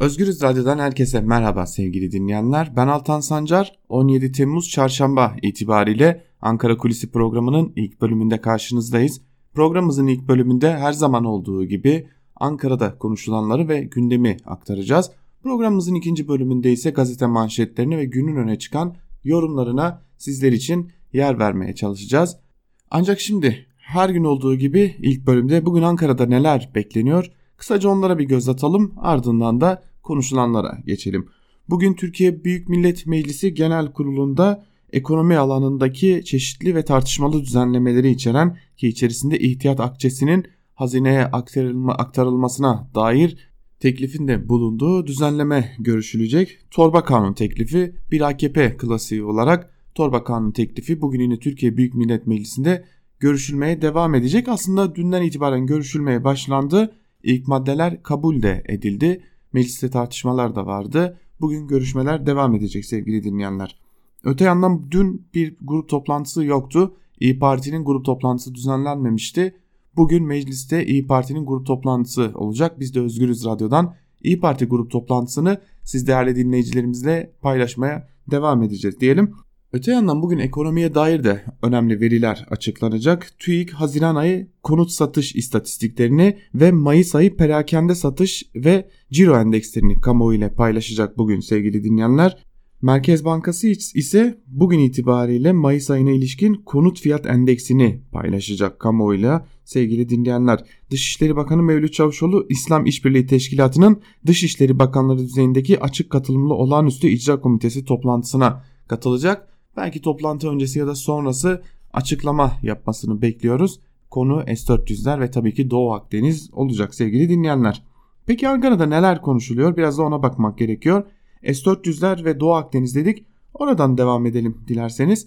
Özgürüz Radyo'dan herkese merhaba sevgili dinleyenler. Ben Altan Sancar. 17 Temmuz Çarşamba itibariyle Ankara Kulisi programının ilk bölümünde karşınızdayız. Programımızın ilk bölümünde her zaman olduğu gibi Ankara'da konuşulanları ve gündemi aktaracağız. Programımızın ikinci bölümünde ise gazete manşetlerini ve günün öne çıkan yorumlarına sizler için yer vermeye çalışacağız. Ancak şimdi her gün olduğu gibi ilk bölümde bugün Ankara'da neler bekleniyor? Kısaca onlara bir göz atalım ardından da konuşulanlara geçelim. Bugün Türkiye Büyük Millet Meclisi Genel Kurulu'nda ekonomi alanındaki çeşitli ve tartışmalı düzenlemeleri içeren ki içerisinde ihtiyat akçesinin hazineye aktarılma, aktarılmasına dair teklifinde bulunduğu düzenleme görüşülecek. Torba kanun teklifi bir AKP klasiği olarak torba kanun teklifi bugün yine Türkiye Büyük Millet Meclisi'nde görüşülmeye devam edecek. Aslında dünden itibaren görüşülmeye başlandı. İlk maddeler kabul de edildi. Mecliste tartışmalar da vardı. Bugün görüşmeler devam edecek sevgili dinleyenler. Öte yandan dün bir grup toplantısı yoktu. İyi Parti'nin grup toplantısı düzenlenmemişti. Bugün mecliste İyi Parti'nin grup toplantısı olacak. Biz de Özgürüz Radyo'dan İyi Parti grup toplantısını siz değerli dinleyicilerimizle paylaşmaya devam edeceğiz diyelim. Öte yandan bugün ekonomiye dair de önemli veriler açıklanacak. TÜİK Haziran ayı konut satış istatistiklerini ve Mayıs ayı perakende satış ve ciro endekslerini kamuoyu ile paylaşacak bugün sevgili dinleyenler. Merkez Bankası ise bugün itibariyle Mayıs ayına ilişkin konut fiyat endeksini paylaşacak kamuoyuyla sevgili dinleyenler. Dışişleri Bakanı Mevlüt Çavuşoğlu İslam İşbirliği Teşkilatı'nın Dışişleri Bakanları düzeyindeki açık katılımlı olağanüstü icra komitesi toplantısına katılacak. Belki toplantı öncesi ya da sonrası açıklama yapmasını bekliyoruz. Konu S-400'ler ve tabii ki Doğu Akdeniz olacak sevgili dinleyenler. Peki Ankara'da neler konuşuluyor? Biraz da ona bakmak gerekiyor. S-400'ler ve Doğu Akdeniz dedik. Oradan devam edelim dilerseniz.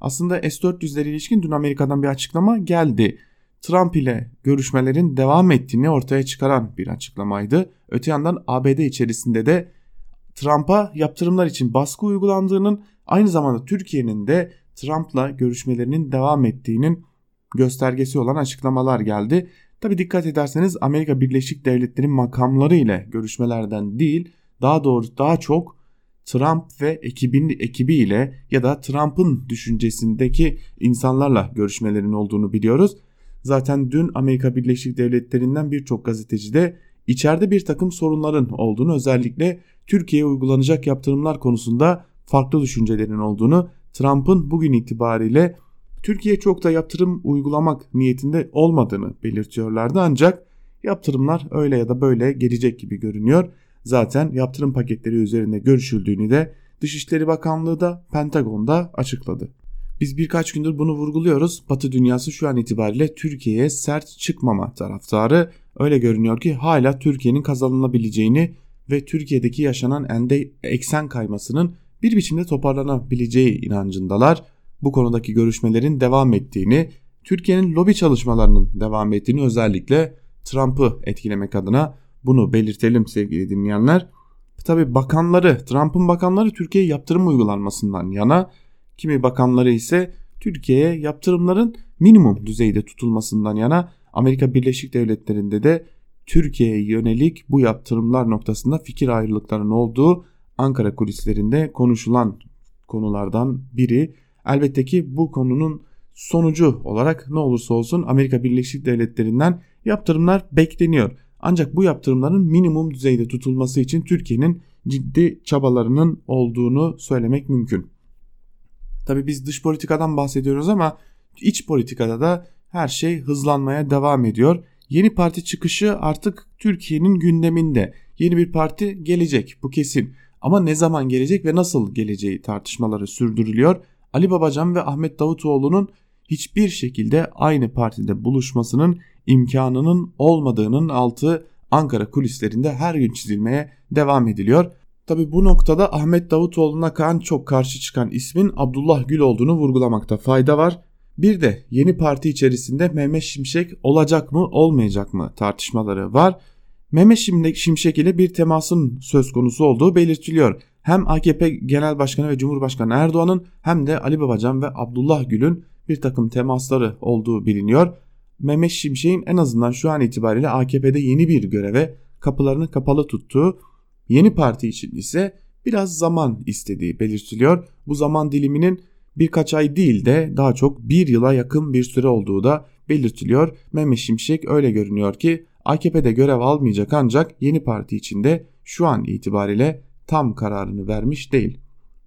Aslında S-400'lere ilişkin dün Amerika'dan bir açıklama geldi. Trump ile görüşmelerin devam ettiğini ortaya çıkaran bir açıklamaydı. Öte yandan ABD içerisinde de Trump'a yaptırımlar için baskı uygulandığının aynı zamanda Türkiye'nin de Trump'la görüşmelerinin devam ettiğinin göstergesi olan açıklamalar geldi. Tabi dikkat ederseniz Amerika Birleşik Devletleri'nin makamları ile görüşmelerden değil daha doğru daha çok Trump ve ekibin ekibi ile ya da Trump'ın düşüncesindeki insanlarla görüşmelerin olduğunu biliyoruz. Zaten dün Amerika Birleşik Devletleri'nden birçok gazeteci de içeride bir takım sorunların olduğunu özellikle Türkiye'ye uygulanacak yaptırımlar konusunda farklı düşüncelerin olduğunu Trump'ın bugün itibariyle Türkiye çok da yaptırım uygulamak niyetinde olmadığını belirtiyorlardı ancak yaptırımlar öyle ya da böyle gelecek gibi görünüyor. Zaten yaptırım paketleri üzerinde görüşüldüğünü de Dışişleri Bakanlığı da Pentagon'da açıkladı. Biz birkaç gündür bunu vurguluyoruz. Batı dünyası şu an itibariyle Türkiye'ye sert çıkmama taraftarı. Öyle görünüyor ki hala Türkiye'nin kazanılabileceğini ve Türkiye'deki yaşanan ende eksen kaymasının bir biçimde toparlanabileceği inancındalar. Bu konudaki görüşmelerin devam ettiğini, Türkiye'nin lobi çalışmalarının devam ettiğini özellikle Trump'ı etkilemek adına bunu belirtelim sevgili dinleyenler. Tabi bakanları, Trump'ın bakanları Türkiye'ye yaptırım uygulanmasından yana, kimi bakanları ise Türkiye'ye yaptırımların minimum düzeyde tutulmasından yana Amerika Birleşik Devletleri'nde de Türkiye'ye yönelik bu yaptırımlar noktasında fikir ayrılıklarının olduğu Ankara kulislerinde konuşulan konulardan biri. Elbette ki bu konunun sonucu olarak ne olursa olsun Amerika Birleşik Devletleri'nden yaptırımlar bekleniyor. Ancak bu yaptırımların minimum düzeyde tutulması için Türkiye'nin ciddi çabalarının olduğunu söylemek mümkün. Tabi biz dış politikadan bahsediyoruz ama iç politikada da her şey hızlanmaya devam ediyor. Yeni parti çıkışı artık Türkiye'nin gündeminde. Yeni bir parti gelecek bu kesin. Ama ne zaman gelecek ve nasıl geleceği tartışmaları sürdürülüyor. Ali Babacan ve Ahmet Davutoğlu'nun hiçbir şekilde aynı partide buluşmasının imkanının olmadığının altı Ankara kulislerinde her gün çizilmeye devam ediliyor. Tabi bu noktada Ahmet Davutoğlu'na kan çok karşı çıkan ismin Abdullah Gül olduğunu vurgulamakta fayda var. Bir de yeni parti içerisinde Mehmet Şimşek olacak mı olmayacak mı tartışmaları var. Mehmet Şimşek ile bir temasın söz konusu olduğu belirtiliyor. Hem AKP Genel Başkanı ve Cumhurbaşkanı Erdoğan'ın hem de Ali Babacan ve Abdullah Gül'ün bir takım temasları olduğu biliniyor. Mehmet Şimşek'in en azından şu an itibariyle AKP'de yeni bir göreve kapılarını kapalı tuttuğu Yeni parti için ise biraz zaman istediği belirtiliyor. Bu zaman diliminin birkaç ay değil de daha çok bir yıla yakın bir süre olduğu da belirtiliyor. Mehmet Şimşek öyle görünüyor ki AKP'de görev almayacak ancak yeni parti içinde şu an itibariyle tam kararını vermiş değil.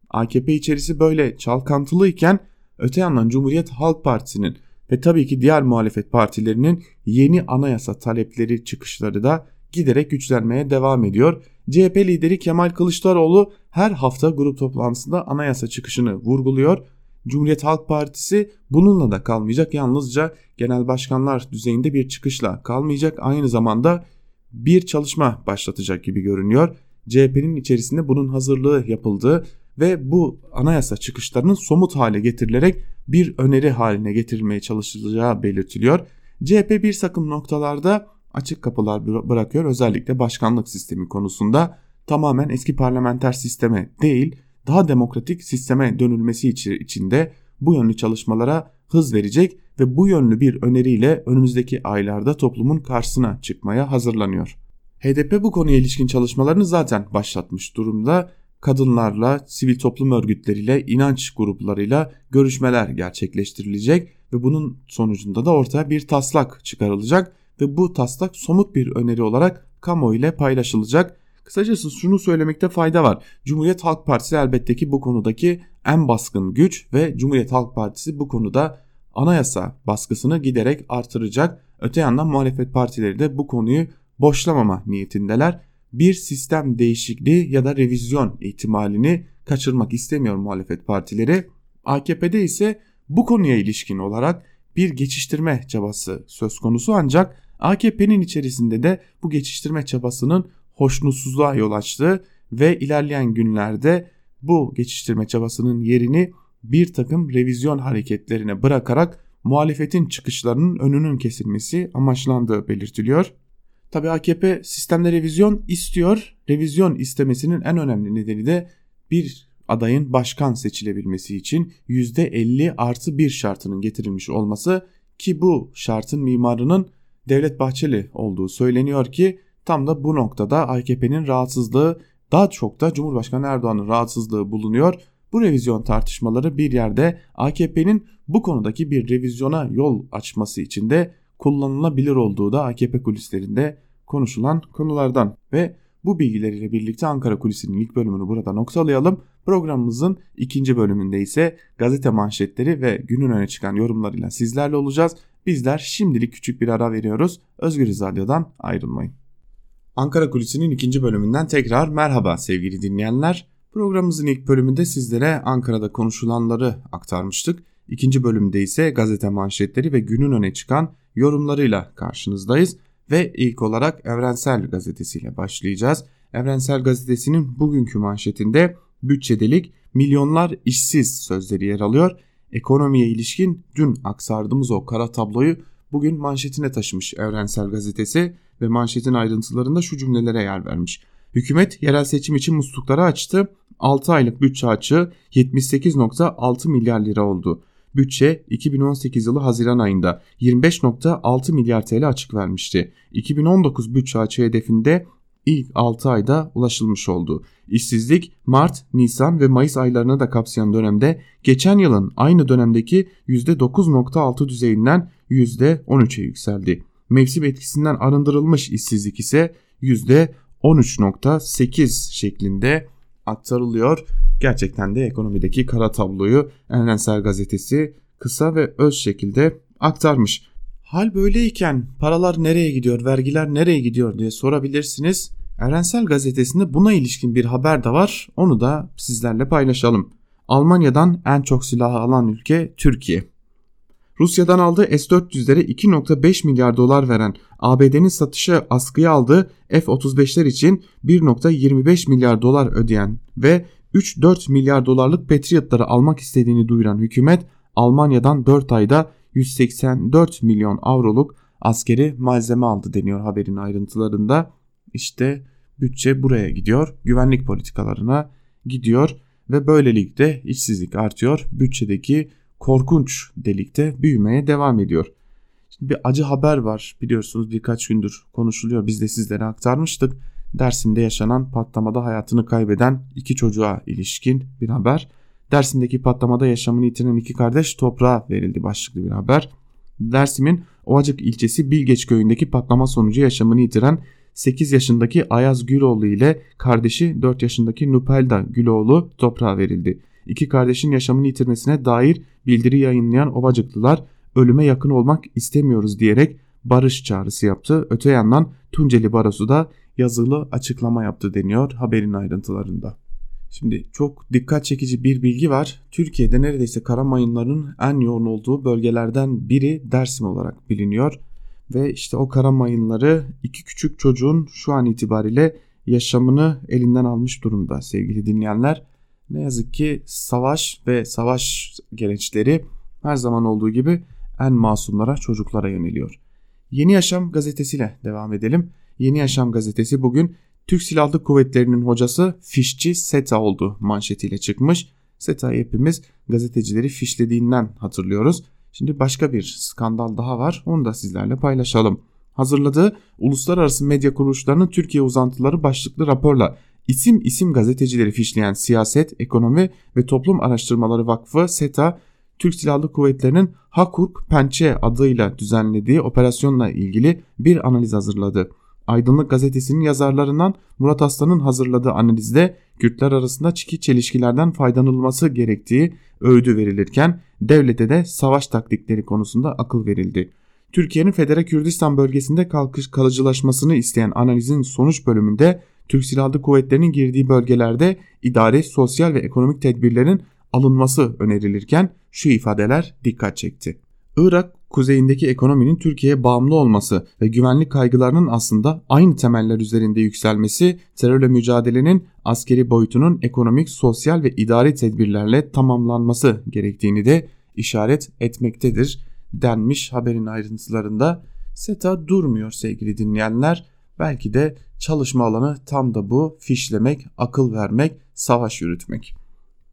AKP içerisi böyle çalkantılıyken öte yandan Cumhuriyet Halk Partisi'nin ve tabii ki diğer muhalefet partilerinin yeni anayasa talepleri çıkışları da giderek güçlenmeye devam ediyor. CHP lideri Kemal Kılıçdaroğlu her hafta grup toplantısında anayasa çıkışını vurguluyor. Cumhuriyet Halk Partisi bununla da kalmayacak. Yalnızca genel başkanlar düzeyinde bir çıkışla kalmayacak. Aynı zamanda bir çalışma başlatacak gibi görünüyor. CHP'nin içerisinde bunun hazırlığı yapıldığı ve bu anayasa çıkışlarının somut hale getirilerek bir öneri haline getirilmeye çalışılacağı belirtiliyor. CHP bir takım noktalarda açık kapılar bırakıyor özellikle başkanlık sistemi konusunda tamamen eski parlamenter sisteme değil daha demokratik sisteme dönülmesi içinde bu yönlü çalışmalara hız verecek ve bu yönlü bir öneriyle önümüzdeki aylarda toplumun karşısına çıkmaya hazırlanıyor. HDP bu konuya ilişkin çalışmalarını zaten başlatmış durumda. Kadınlarla, sivil toplum örgütleriyle, inanç gruplarıyla görüşmeler gerçekleştirilecek ve bunun sonucunda da ortaya bir taslak çıkarılacak ve bu taslak somut bir öneri olarak kamuoyu ile paylaşılacak. Kısacası şunu söylemekte fayda var. Cumhuriyet Halk Partisi elbette ki bu konudaki en baskın güç ve Cumhuriyet Halk Partisi bu konuda anayasa baskısını giderek artıracak. Öte yandan muhalefet partileri de bu konuyu boşlamama niyetindeler. Bir sistem değişikliği ya da revizyon ihtimalini kaçırmak istemiyor muhalefet partileri. AKP'de ise bu konuya ilişkin olarak bir geçiştirme çabası söz konusu ancak AKP'nin içerisinde de bu geçiştirme çabasının hoşnutsuzluğa yol açtı ve ilerleyen günlerde bu geçiştirme çabasının yerini bir takım revizyon hareketlerine bırakarak muhalefetin çıkışlarının önünün kesilmesi amaçlandığı belirtiliyor. Tabi AKP sistemde revizyon istiyor. Revizyon istemesinin en önemli nedeni de bir adayın başkan seçilebilmesi için %50 artı bir şartının getirilmiş olması ki bu şartın mimarının Devlet Bahçeli olduğu söyleniyor ki tam da bu noktada AKP'nin rahatsızlığı daha çok da Cumhurbaşkanı Erdoğan'ın rahatsızlığı bulunuyor. Bu revizyon tartışmaları bir yerde AKP'nin bu konudaki bir revizyona yol açması için de kullanılabilir olduğu da AKP kulislerinde konuşulan konulardan ve bu bilgileriyle birlikte Ankara Kulisi'nin ilk bölümünü burada noktalayalım. Programımızın ikinci bölümünde ise gazete manşetleri ve günün öne çıkan yorumlarıyla sizlerle olacağız. Bizler şimdilik küçük bir ara veriyoruz. Özgür Radyo'dan ayrılmayın. Ankara Kulisi'nin ikinci bölümünden tekrar merhaba sevgili dinleyenler. Programımızın ilk bölümünde sizlere Ankara'da konuşulanları aktarmıştık. İkinci bölümde ise gazete manşetleri ve günün öne çıkan yorumlarıyla karşınızdayız. Ve ilk olarak Evrensel Gazetesi'yle başlayacağız. Evrensel Gazetesi'nin bugünkü manşetinde bütçedelik milyonlar işsiz sözleri yer alıyor. Ekonomiye ilişkin dün aksardığımız o kara tabloyu bugün manşetine taşımış Evrensel Gazetesi ve manşetin ayrıntılarında şu cümlelere yer vermiş. Hükümet yerel seçim için muslukları açtı. 6 aylık bütçe açığı 78.6 milyar lira oldu. Bütçe 2018 yılı Haziran ayında 25.6 milyar TL açık vermişti. 2019 bütçe açığı hedefinde ilk 6 ayda ulaşılmış oldu. İşsizlik Mart, Nisan ve Mayıs aylarını da kapsayan dönemde geçen yılın aynı dönemdeki %9.6 düzeyinden %13'e yükseldi. Mevsim etkisinden arındırılmış işsizlik ise %13.8 şeklinde aktarılıyor. Gerçekten de ekonomideki kara tabloyu Evrensel Gazetesi kısa ve öz şekilde aktarmış. Hal böyleyken paralar nereye gidiyor, vergiler nereye gidiyor diye sorabilirsiniz. Evrensel Gazetesi'nde buna ilişkin bir haber de var. Onu da sizlerle paylaşalım. Almanya'dan en çok silah alan ülke Türkiye. Rusya'dan aldığı S-400'lere 2.5 milyar dolar veren ABD'nin satışı askıya aldığı F-35'ler için 1.25 milyar dolar ödeyen ve 3-4 milyar dolarlık Patriot'ları almak istediğini duyuran hükümet Almanya'dan 4 ayda 184 milyon avroluk askeri malzeme aldı deniyor haberin ayrıntılarında. İşte bütçe buraya gidiyor, güvenlik politikalarına gidiyor ve böylelikle işsizlik artıyor. Bütçedeki korkunç delikte büyümeye devam ediyor. Şimdi bir acı haber var biliyorsunuz birkaç gündür konuşuluyor biz de sizlere aktarmıştık. Dersim'de yaşanan patlamada hayatını kaybeden iki çocuğa ilişkin bir haber. Dersim'deki patlamada yaşamını yitiren iki kardeş toprağa verildi başlıklı bir haber. Dersim'in Ovacık ilçesi Bilgeç köyündeki patlama sonucu yaşamını yitiren 8 yaşındaki Ayaz Güloğlu ile kardeşi 4 yaşındaki Nupelda Güloğlu toprağa verildi. İki kardeşin yaşamını yitirmesine dair bildiri yayınlayan Ovacıklılar ölüme yakın olmak istemiyoruz diyerek barış çağrısı yaptı. Öte yandan Tunceli Barosu da yazılı açıklama yaptı deniyor haberin ayrıntılarında. Şimdi çok dikkat çekici bir bilgi var. Türkiye'de neredeyse kara mayınların en yoğun olduğu bölgelerden biri Dersim olarak biliniyor. Ve işte o kara mayınları iki küçük çocuğun şu an itibariyle yaşamını elinden almış durumda sevgili dinleyenler. Ne yazık ki savaş ve savaş gereçleri her zaman olduğu gibi en masumlara çocuklara yöneliyor. Yeni Yaşam gazetesiyle devam edelim. Yeni Yaşam gazetesi bugün Türk Silahlı Kuvvetleri'nin hocası fişçi SETA oldu manşetiyle çıkmış. SETA'yı hepimiz gazetecileri fişlediğinden hatırlıyoruz. Şimdi başka bir skandal daha var onu da sizlerle paylaşalım. Hazırladığı uluslararası medya kuruluşlarının Türkiye uzantıları başlıklı raporla isim isim gazetecileri fişleyen Siyaset, Ekonomi ve Toplum Araştırmaları Vakfı SETA, Türk Silahlı Kuvvetleri'nin Hakuk Pençe adıyla düzenlediği operasyonla ilgili bir analiz hazırladı. Aydınlık gazetesinin yazarlarından Murat Aslan'ın hazırladığı analizde Kürtler arasında çiki çelişkilerden faydalanılması gerektiği öğüdü verilirken devlete de savaş taktikleri konusunda akıl verildi. Türkiye'nin Federe Kürdistan bölgesinde kalkış kalıcılaşmasını isteyen analizin sonuç bölümünde Türk Silahlı Kuvvetleri'nin girdiği bölgelerde idari, sosyal ve ekonomik tedbirlerin alınması önerilirken şu ifadeler dikkat çekti. Irak kuzeyindeki ekonominin Türkiye'ye bağımlı olması ve güvenlik kaygılarının aslında aynı temeller üzerinde yükselmesi terörle mücadelenin askeri boyutunun ekonomik, sosyal ve idari tedbirlerle tamamlanması gerektiğini de işaret etmektedir denmiş haberin ayrıntılarında. SETA durmuyor sevgili dinleyenler. Belki de çalışma alanı tam da bu fişlemek, akıl vermek, savaş yürütmek.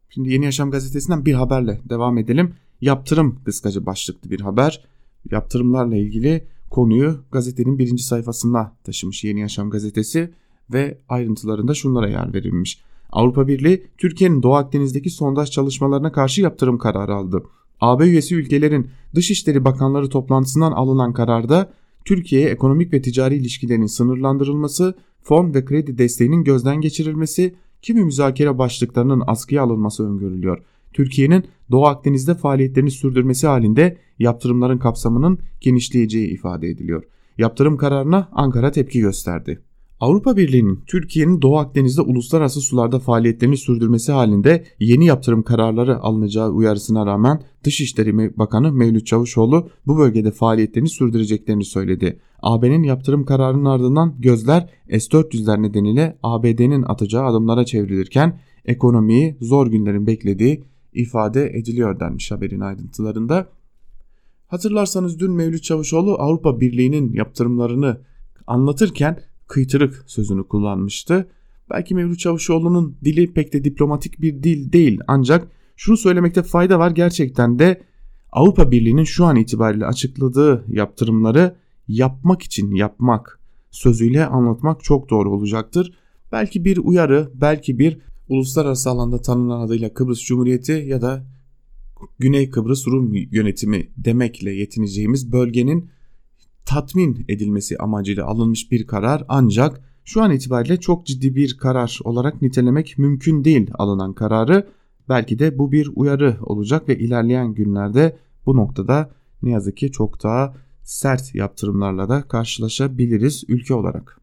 Şimdi Yeni Yaşam gazetesinden bir haberle devam edelim. Yaptırım kıskacı başlıklı bir haber. Yaptırımlarla ilgili konuyu gazetenin birinci sayfasına taşımış Yeni Yaşam gazetesi ve ayrıntılarında şunlara yer verilmiş. Avrupa Birliği Türkiye'nin Doğu Akdeniz'deki sondaj çalışmalarına karşı yaptırım kararı aldı. AB üyesi ülkelerin Dışişleri Bakanları toplantısından alınan kararda Türkiye'ye ekonomik ve ticari ilişkilerin sınırlandırılması, fon ve kredi desteğinin gözden geçirilmesi, kimi müzakere başlıklarının askıya alınması öngörülüyor. Türkiye'nin Doğu Akdeniz'de faaliyetlerini sürdürmesi halinde yaptırımların kapsamının genişleyeceği ifade ediliyor. Yaptırım kararına Ankara tepki gösterdi. Avrupa Birliği'nin Türkiye'nin Doğu Akdeniz'de uluslararası sularda faaliyetlerini sürdürmesi halinde yeni yaptırım kararları alınacağı uyarısına rağmen Dışişleri Bakanı Mevlüt Çavuşoğlu bu bölgede faaliyetlerini sürdüreceklerini söyledi. AB'nin yaptırım kararının ardından gözler S-400'ler nedeniyle ABD'nin atacağı adımlara çevrilirken ekonomiyi zor günlerin beklediği ifade ediliyor denmiş haberin ayrıntılarında. Hatırlarsanız dün Mevlüt Çavuşoğlu Avrupa Birliği'nin yaptırımlarını anlatırken kıytırık sözünü kullanmıştı. Belki Mevlüt Çavuşoğlu'nun dili pek de diplomatik bir dil değil ancak şunu söylemekte fayda var gerçekten de Avrupa Birliği'nin şu an itibariyle açıkladığı yaptırımları yapmak için yapmak sözüyle anlatmak çok doğru olacaktır. Belki bir uyarı, belki bir uluslararası alanda tanınan adıyla Kıbrıs Cumhuriyeti ya da Güney Kıbrıs Rum yönetimi demekle yetineceğimiz bölgenin tatmin edilmesi amacıyla alınmış bir karar ancak şu an itibariyle çok ciddi bir karar olarak nitelemek mümkün değil alınan kararı. Belki de bu bir uyarı olacak ve ilerleyen günlerde bu noktada ne yazık ki çok daha sert yaptırımlarla da karşılaşabiliriz ülke olarak.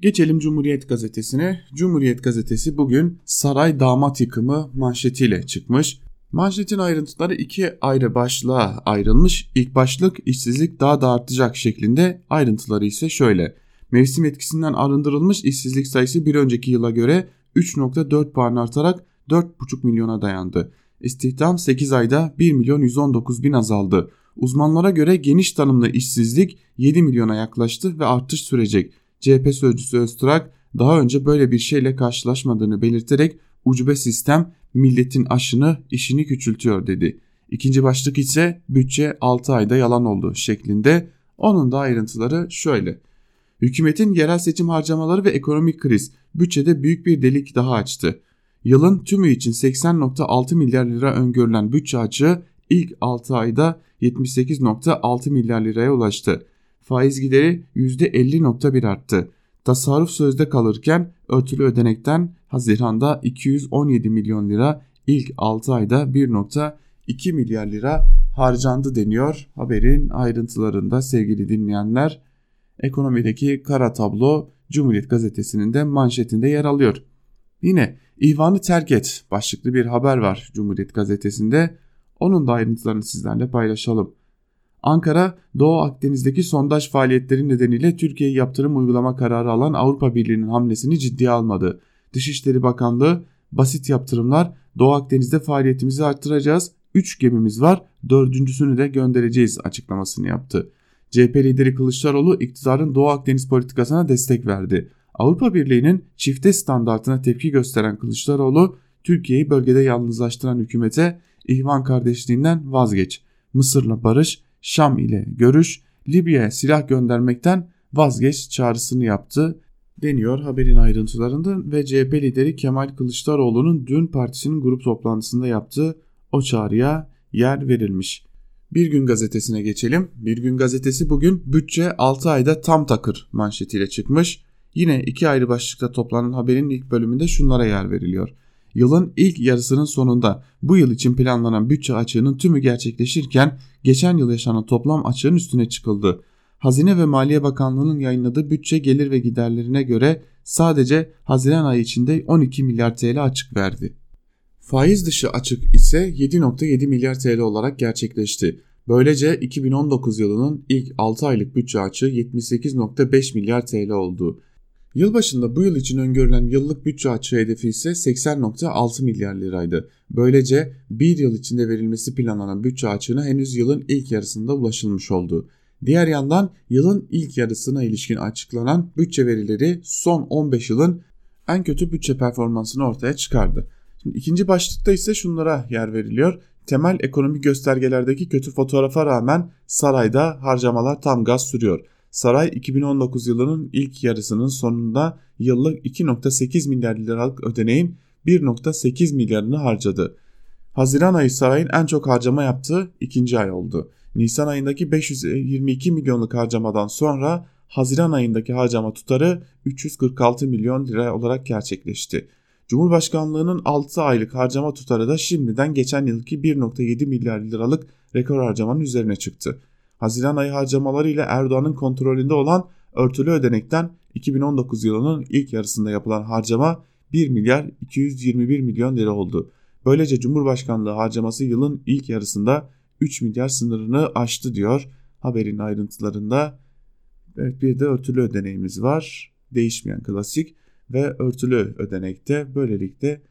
Geçelim Cumhuriyet Gazetesi'ne. Cumhuriyet Gazetesi bugün saray damat yıkımı manşetiyle çıkmış. Manşetin ayrıntıları iki ayrı başlığa ayrılmış. İlk başlık işsizlik daha da artacak şeklinde ayrıntıları ise şöyle. Mevsim etkisinden arındırılmış işsizlik sayısı bir önceki yıla göre 3.4 puan artarak 4.5 milyona dayandı. İstihdam 8 ayda 1 milyon 119 bin azaldı. Uzmanlara göre geniş tanımlı işsizlik 7 milyona yaklaştı ve artış sürecek. CHP sözcüsü Öztürk daha önce böyle bir şeyle karşılaşmadığını belirterek ucube sistem milletin aşını işini küçültüyor dedi. İkinci başlık ise bütçe 6 ayda yalan oldu şeklinde. Onun da ayrıntıları şöyle. Hükümetin yerel seçim harcamaları ve ekonomik kriz bütçede büyük bir delik daha açtı. Yılın tümü için 80.6 milyar lira öngörülen bütçe açığı ilk 6 ayda 78.6 milyar liraya ulaştı. Faiz gideri %50.1 arttı. Tasarruf sözde kalırken örtülü ödenekten Haziran'da 217 milyon lira ilk 6 ayda 1.2 milyar lira harcandı deniyor haberin ayrıntılarında sevgili dinleyenler. Ekonomideki kara tablo Cumhuriyet gazetesinin de manşetinde yer alıyor. Yine İvan'ı terk et başlıklı bir haber var Cumhuriyet gazetesinde. Onun da ayrıntılarını sizlerle paylaşalım. Ankara, Doğu Akdeniz'deki sondaj faaliyetleri nedeniyle Türkiye'ye yaptırım uygulama kararı alan Avrupa Birliği'nin hamlesini ciddiye almadı. Dışişleri Bakanlığı, basit yaptırımlar, Doğu Akdeniz'de faaliyetimizi arttıracağız, 3 gemimiz var, dördüncüsünü de göndereceğiz açıklamasını yaptı. CHP lideri Kılıçdaroğlu iktidarın Doğu Akdeniz politikasına destek verdi. Avrupa Birliği'nin çifte standartına tepki gösteren Kılıçdaroğlu, Türkiye'yi bölgede yalnızlaştıran hükümete ihvan kardeşliğinden vazgeç, Mısır'la barış, Şam ile görüş, Libya'ya silah göndermekten vazgeç çağrısını yaptı deniyor haberin ayrıntılarında ve CHP lideri Kemal Kılıçdaroğlu'nun dün partisinin grup toplantısında yaptığı o çağrıya yer verilmiş. Bir Gün Gazetesi'ne geçelim. Bir Gün Gazetesi bugün bütçe 6 ayda tam takır manşetiyle çıkmış. Yine iki ayrı başlıkta toplanan haberin ilk bölümünde şunlara yer veriliyor. Yılın ilk yarısının sonunda bu yıl için planlanan bütçe açığının tümü gerçekleşirken geçen yıl yaşanan toplam açığın üstüne çıkıldı. Hazine ve Maliye Bakanlığı'nın yayınladığı bütçe gelir ve giderlerine göre sadece Haziran ayı içinde 12 milyar TL açık verdi. Faiz dışı açık ise 7.7 milyar TL olarak gerçekleşti. Böylece 2019 yılının ilk 6 aylık bütçe açığı 78.5 milyar TL oldu. Yılbaşında bu yıl için öngörülen yıllık bütçe açığı hedefi ise 80.6 milyar liraydı. Böylece bir yıl içinde verilmesi planlanan bütçe açığına henüz yılın ilk yarısında ulaşılmış oldu. Diğer yandan yılın ilk yarısına ilişkin açıklanan bütçe verileri son 15 yılın en kötü bütçe performansını ortaya çıkardı. Şimdi ikinci başlıkta ise şunlara yer veriliyor. Temel ekonomik göstergelerdeki kötü fotoğrafa rağmen sarayda harcamalar tam gaz sürüyor. Saray 2019 yılının ilk yarısının sonunda yıllık 2.8 milyar liralık ödeneğin 1.8 milyarını harcadı. Haziran ayı sarayın en çok harcama yaptığı ikinci ay oldu. Nisan ayındaki 522 milyonluk harcamadan sonra Haziran ayındaki harcama tutarı 346 milyon lira olarak gerçekleşti. Cumhurbaşkanlığının 6 aylık harcama tutarı da şimdiden geçen yılki 1.7 milyar liralık rekor harcamanın üzerine çıktı. Haziran ayı harcamaları ile Erdoğan'ın kontrolünde olan örtülü ödenekten 2019 yılının ilk yarısında yapılan harcama 1 milyar 221 milyon lira oldu. Böylece Cumhurbaşkanlığı harcaması yılın ilk yarısında 3 milyar sınırını aştı diyor haberin ayrıntılarında. Evet bir de örtülü ödeneğimiz var. Değişmeyen klasik ve örtülü ödenekte böylelikle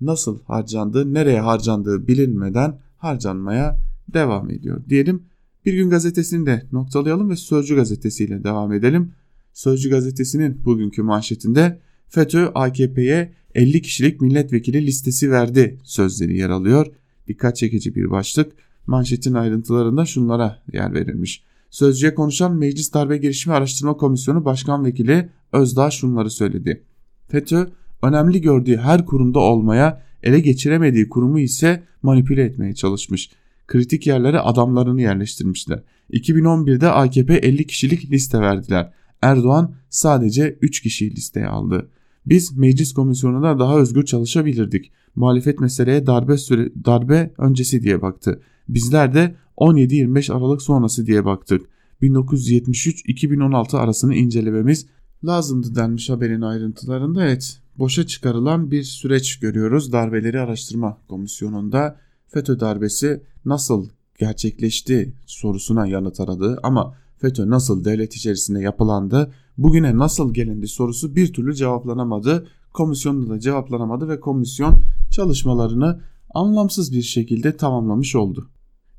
nasıl harcandığı, nereye harcandığı bilinmeden harcanmaya devam ediyor diyelim. Bir gün gazetesini de noktalayalım ve Sözcü gazetesiyle devam edelim. Sözcü gazetesinin bugünkü manşetinde FETÖ AKP'ye 50 kişilik milletvekili listesi verdi sözleri yer alıyor. Dikkat çekici bir başlık. Manşetin ayrıntılarında şunlara yer verilmiş. Sözcüye konuşan Meclis Darbe Girişimi Araştırma Komisyonu Başkan Vekili Özdağ şunları söyledi. FETÖ önemli gördüğü her kurumda olmaya, ele geçiremediği kurumu ise manipüle etmeye çalışmış kritik yerlere adamlarını yerleştirmişler. 2011'de AKP 50 kişilik liste verdiler. Erdoğan sadece 3 kişiyi listeye aldı. Biz meclis komisyonunda daha özgür çalışabilirdik. Muhalefet meseleye darbe süre, darbe öncesi diye baktı. Bizler de 17-25 Aralık sonrası diye baktık. 1973-2016 arasını incelememiz lazımdı denmiş haberin ayrıntılarında. Evet, boşa çıkarılan bir süreç görüyoruz darbeleri araştırma komisyonunda. FETÖ darbesi nasıl gerçekleşti sorusuna yanıt aradı ama FETÖ nasıl devlet içerisinde yapılandı, bugüne nasıl gelindi sorusu bir türlü cevaplanamadı. Komisyonda da cevaplanamadı ve komisyon çalışmalarını anlamsız bir şekilde tamamlamış oldu.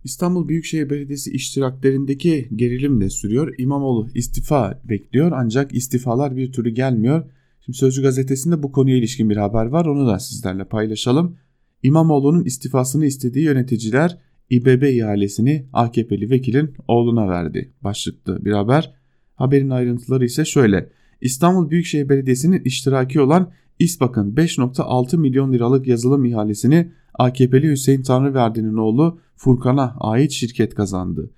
İstanbul Büyükşehir Belediyesi iştiraklerindeki gerilim de sürüyor. İmamoğlu istifa bekliyor ancak istifalar bir türlü gelmiyor. Şimdi Sözcü gazetesinde bu konuya ilişkin bir haber var onu da sizlerle paylaşalım. İmamoğlu'nun istifasını istediği yöneticiler İBB ihalesini AKP'li vekilin oğluna verdi. Başlıklı bir haber. Haberin ayrıntıları ise şöyle. İstanbul Büyükşehir Belediyesi'nin iştiraki olan İSPAK'ın 5.6 milyon liralık yazılım ihalesini AKP'li Hüseyin Tanrıverdi'nin oğlu Furkan'a ait şirket kazandı.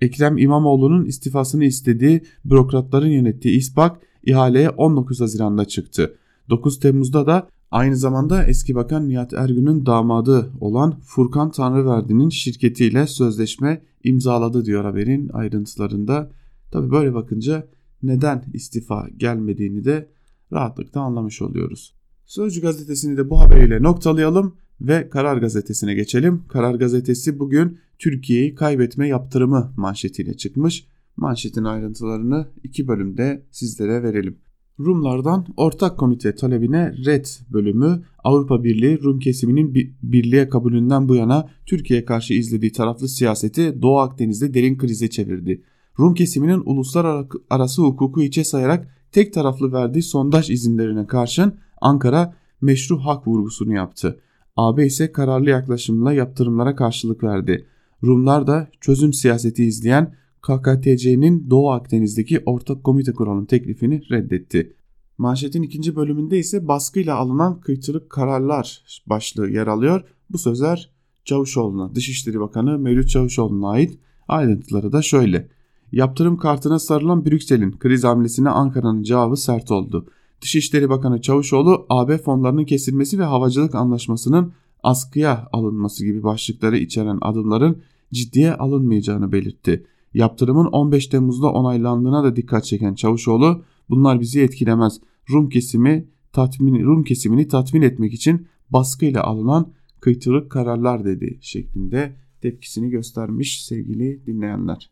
Ekrem İmamoğlu'nun istifasını istediği bürokratların yönettiği İSPAK ihaleye 19 Haziran'da çıktı. 9 Temmuz'da da aynı zamanda eski bakan Nihat Ergün'ün damadı olan Furkan Tanrıverdi'nin şirketiyle sözleşme imzaladı diyor haberin ayrıntılarında. Tabi böyle bakınca neden istifa gelmediğini de rahatlıkla anlamış oluyoruz. Sözcü gazetesini de bu haberiyle noktalayalım ve Karar Gazetesi'ne geçelim. Karar Gazetesi bugün Türkiye'yi kaybetme yaptırımı manşetiyle çıkmış. Manşetin ayrıntılarını iki bölümde sizlere verelim. Rumlardan ortak komite talebine red bölümü Avrupa Birliği Rum kesiminin birliğe kabulünden bu yana Türkiye'ye karşı izlediği taraflı siyaseti Doğu Akdeniz'de derin krize çevirdi. Rum kesiminin uluslararası hukuku içe sayarak tek taraflı verdiği sondaj izinlerine karşın Ankara meşru hak vurgusunu yaptı. AB ise kararlı yaklaşımla yaptırımlara karşılık verdi. Rumlar da çözüm siyaseti izleyen KKTC'nin Doğu Akdeniz'deki ortak komite kuralım teklifini reddetti. Manşetin ikinci bölümünde ise baskıyla alınan kıytırık kararlar başlığı yer alıyor. Bu sözler Çavuşoğlu'na, Dışişleri Bakanı Mevlüt Çavuşoğlu'na ait. Ayrıntıları da şöyle. Yaptırım kartına sarılan Brüksel'in kriz hamlesine Ankara'nın cevabı sert oldu. Dışişleri Bakanı Çavuşoğlu AB fonlarının kesilmesi ve havacılık anlaşmasının askıya alınması gibi başlıkları içeren adımların ciddiye alınmayacağını belirtti. Yaptırımın 15 Temmuz'da onaylandığına da dikkat çeken Çavuşoğlu bunlar bizi etkilemez. Rum kesimi tatmin Rum kesimini tatmin etmek için baskıyla alınan kıytırık kararlar dedi şeklinde tepkisini göstermiş sevgili dinleyenler.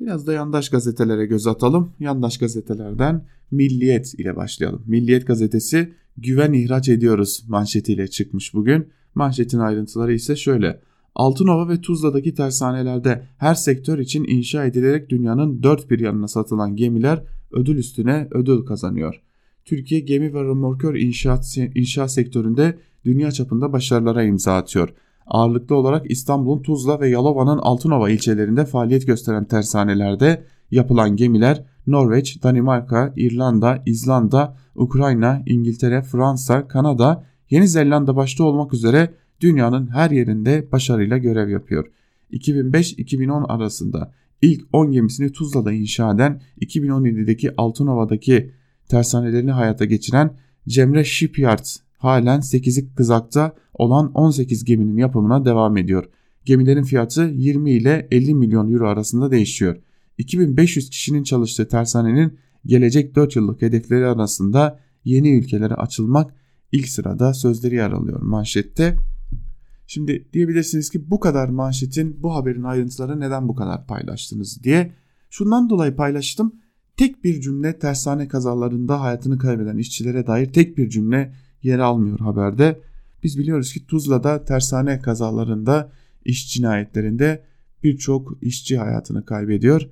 Biraz da yandaş gazetelere göz atalım. Yandaş gazetelerden Milliyet ile başlayalım. Milliyet gazetesi güven ihraç ediyoruz manşetiyle çıkmış bugün. Manşetin ayrıntıları ise şöyle. Altınova ve Tuzla'daki tersanelerde her sektör için inşa edilerek dünyanın dört bir yanına satılan gemiler ödül üstüne ödül kazanıyor. Türkiye gemi ve remorkör inşaat, inşaat sektöründe dünya çapında başarılara imza atıyor. Ağırlıklı olarak İstanbul'un Tuzla ve Yalova'nın Altınova ilçelerinde faaliyet gösteren tersanelerde yapılan gemiler Norveç, Danimarka, İrlanda, İzlanda, Ukrayna, İngiltere, Fransa, Kanada, Yeni Zelanda başta olmak üzere dünyanın her yerinde başarıyla görev yapıyor. 2005-2010 arasında ilk 10 gemisini Tuzla'da inşa eden 2017'deki Altınova'daki tersanelerini hayata geçiren Cemre Shipyard halen 8'i kızakta olan 18 geminin yapımına devam ediyor. Gemilerin fiyatı 20 ile 50 milyon euro arasında değişiyor. 2500 kişinin çalıştığı tersanenin gelecek 4 yıllık hedefleri arasında yeni ülkelere açılmak ilk sırada sözleri yer alıyor manşette. Şimdi diyebilirsiniz ki bu kadar manşetin bu haberin ayrıntıları neden bu kadar paylaştınız diye. Şundan dolayı paylaştım. Tek bir cümle tersane kazalarında hayatını kaybeden işçilere dair tek bir cümle yer almıyor haberde. Biz biliyoruz ki Tuzla'da tersane kazalarında iş cinayetlerinde birçok işçi hayatını kaybediyor.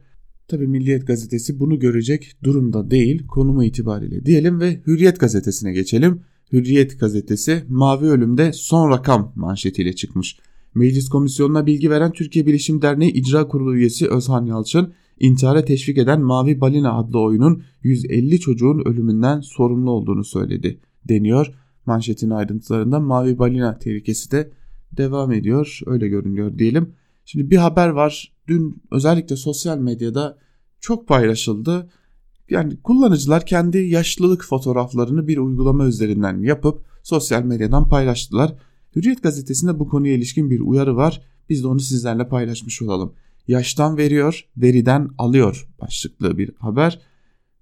Tabi Milliyet gazetesi bunu görecek durumda değil konumu itibariyle diyelim ve Hürriyet gazetesine geçelim. Hürriyet gazetesi Mavi Ölüm'de son rakam manşetiyle çıkmış. Meclis komisyonuna bilgi veren Türkiye Bilişim Derneği İcra Kurulu üyesi Özhan Yalçın, intihara teşvik eden Mavi Balina adlı oyunun 150 çocuğun ölümünden sorumlu olduğunu söyledi deniyor. Manşetin ayrıntılarında Mavi Balina tehlikesi de devam ediyor öyle görünüyor diyelim. Şimdi bir haber var dün özellikle sosyal medyada çok paylaşıldı yani kullanıcılar kendi yaşlılık fotoğraflarını bir uygulama üzerinden yapıp sosyal medyadan paylaştılar. Hürriyet gazetesinde bu konuya ilişkin bir uyarı var. Biz de onu sizlerle paylaşmış olalım. Yaştan veriyor, veriden alıyor başlıklı bir haber.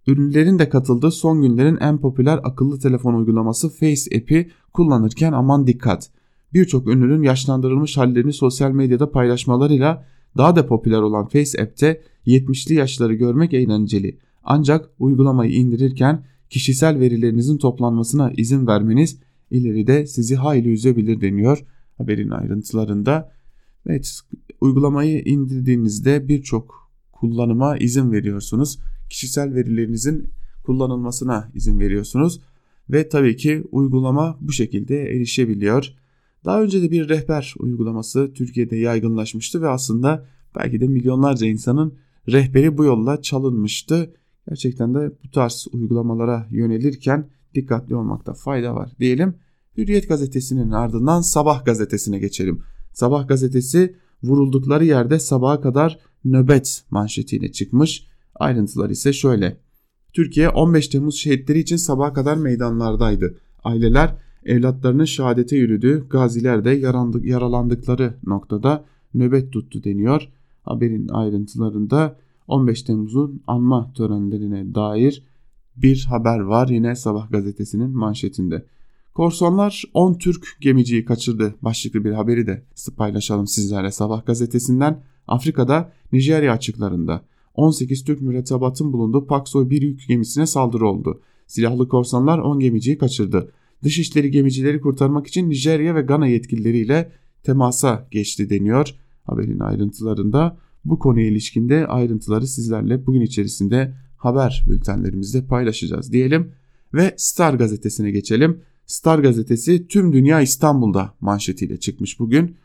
Ünlülerin de katıldığı son günlerin en popüler akıllı telefon uygulaması Face app'i kullanırken aman dikkat. Birçok ünlünün yaşlandırılmış hallerini sosyal medyada paylaşmalarıyla daha da popüler olan Face app'te 70'li yaşları görmek eğlenceli. Ancak uygulamayı indirirken kişisel verilerinizin toplanmasına izin vermeniz ileride sizi hayli üzebilir deniyor haberin ayrıntılarında. Evet uygulamayı indirdiğinizde birçok kullanıma izin veriyorsunuz. Kişisel verilerinizin kullanılmasına izin veriyorsunuz ve tabii ki uygulama bu şekilde erişebiliyor. Daha önce de bir rehber uygulaması Türkiye'de yaygınlaşmıştı ve aslında belki de milyonlarca insanın rehberi bu yolla çalınmıştı Gerçekten de bu tarz uygulamalara yönelirken dikkatli olmakta fayda var diyelim. Hürriyet gazetesinin ardından Sabah gazetesine geçelim. Sabah gazetesi vuruldukları yerde sabaha kadar nöbet manşetiyle çıkmış. Ayrıntılar ise şöyle. Türkiye 15 Temmuz şehitleri için sabaha kadar meydanlardaydı. Aileler evlatlarının şehadete yürüdüğü, gaziler de yaralandıkları noktada nöbet tuttu deniyor. Haberin ayrıntılarında 15 Temmuz'un anma törenlerine dair bir haber var yine Sabah gazetesinin manşetinde. Korsanlar 10 Türk gemiciyi kaçırdı başlıklı bir haberi de paylaşalım sizlerle Sabah gazetesinden. Afrika'da Nijerya açıklarında 18 Türk mürettebatın bulunduğu Paksoy bir yük gemisine saldırı oldu. Silahlı korsanlar 10 gemiciyi kaçırdı. Dışişleri gemicileri kurtarmak için Nijerya ve Gana yetkilileriyle temasa geçti deniyor. Haberin ayrıntılarında bu konuya ilişkinde ayrıntıları sizlerle bugün içerisinde haber bültenlerimizde paylaşacağız diyelim ve Star gazetesine geçelim. Star gazetesi tüm dünya İstanbul'da manşetiyle çıkmış bugün.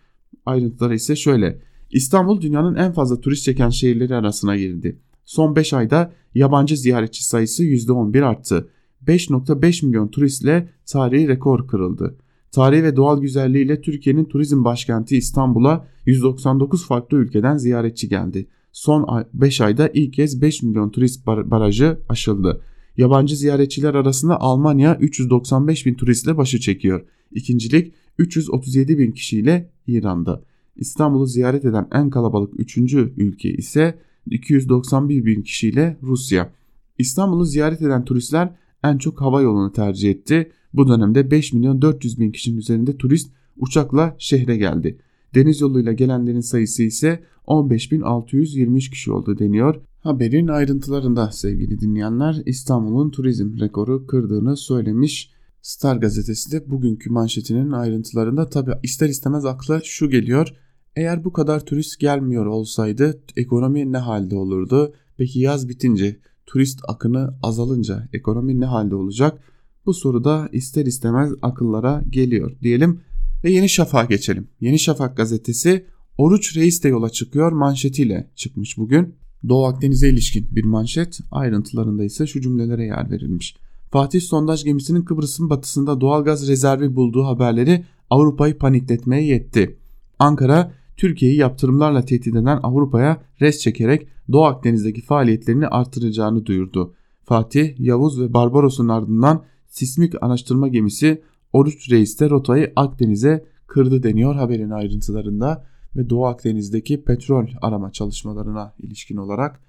Ayrıntıları ise şöyle. İstanbul dünyanın en fazla turist çeken şehirleri arasına girdi. Son 5 ayda yabancı ziyaretçi sayısı %11 arttı. 5.5 milyon turistle tarihi rekor kırıldı. Tarihi ve doğal güzelliğiyle Türkiye'nin turizm başkenti İstanbul'a 199 farklı ülkeden ziyaretçi geldi. Son 5 ayda ilk kez 5 milyon turist barajı aşıldı. Yabancı ziyaretçiler arasında Almanya 395 bin turistle başı çekiyor. İkincilik 337 bin kişiyle İran'da. İstanbul'u ziyaret eden en kalabalık 3. ülke ise 291 bin kişiyle Rusya. İstanbul'u ziyaret eden turistler en çok hava yolunu tercih etti. Bu dönemde 5 milyon 400 bin kişinin üzerinde turist uçakla şehre geldi. Deniz yoluyla gelenlerin sayısı ise 15.623 kişi oldu deniyor. Haberin ayrıntılarında sevgili dinleyenler İstanbul'un turizm rekoru kırdığını söylemiş. Star gazetesi de bugünkü manşetinin ayrıntılarında tabi ister istemez akla şu geliyor. Eğer bu kadar turist gelmiyor olsaydı ekonomi ne halde olurdu? Peki yaz bitince turist akını azalınca ekonomi ne halde olacak? Bu soru da ister istemez akıllara geliyor diyelim ve Yeni Şafak'a geçelim. Yeni Şafak gazetesi Oruç Reis de yola çıkıyor manşetiyle çıkmış bugün. Doğu Akdeniz'e ilişkin bir manşet ayrıntılarında ise şu cümlelere yer verilmiş. Fatih sondaj gemisinin Kıbrıs'ın batısında doğal gaz rezervi bulduğu haberleri Avrupa'yı panikletmeye yetti. Ankara Türkiye'yi yaptırımlarla tehdit eden Avrupa'ya res çekerek Doğu Akdeniz'deki faaliyetlerini artıracağını duyurdu. Fatih, Yavuz ve Barbaros'un ardından sismik araştırma gemisi Oruç Reis de rotayı Akdeniz'e kırdı deniyor haberin ayrıntılarında ve Doğu Akdeniz'deki petrol arama çalışmalarına ilişkin olarak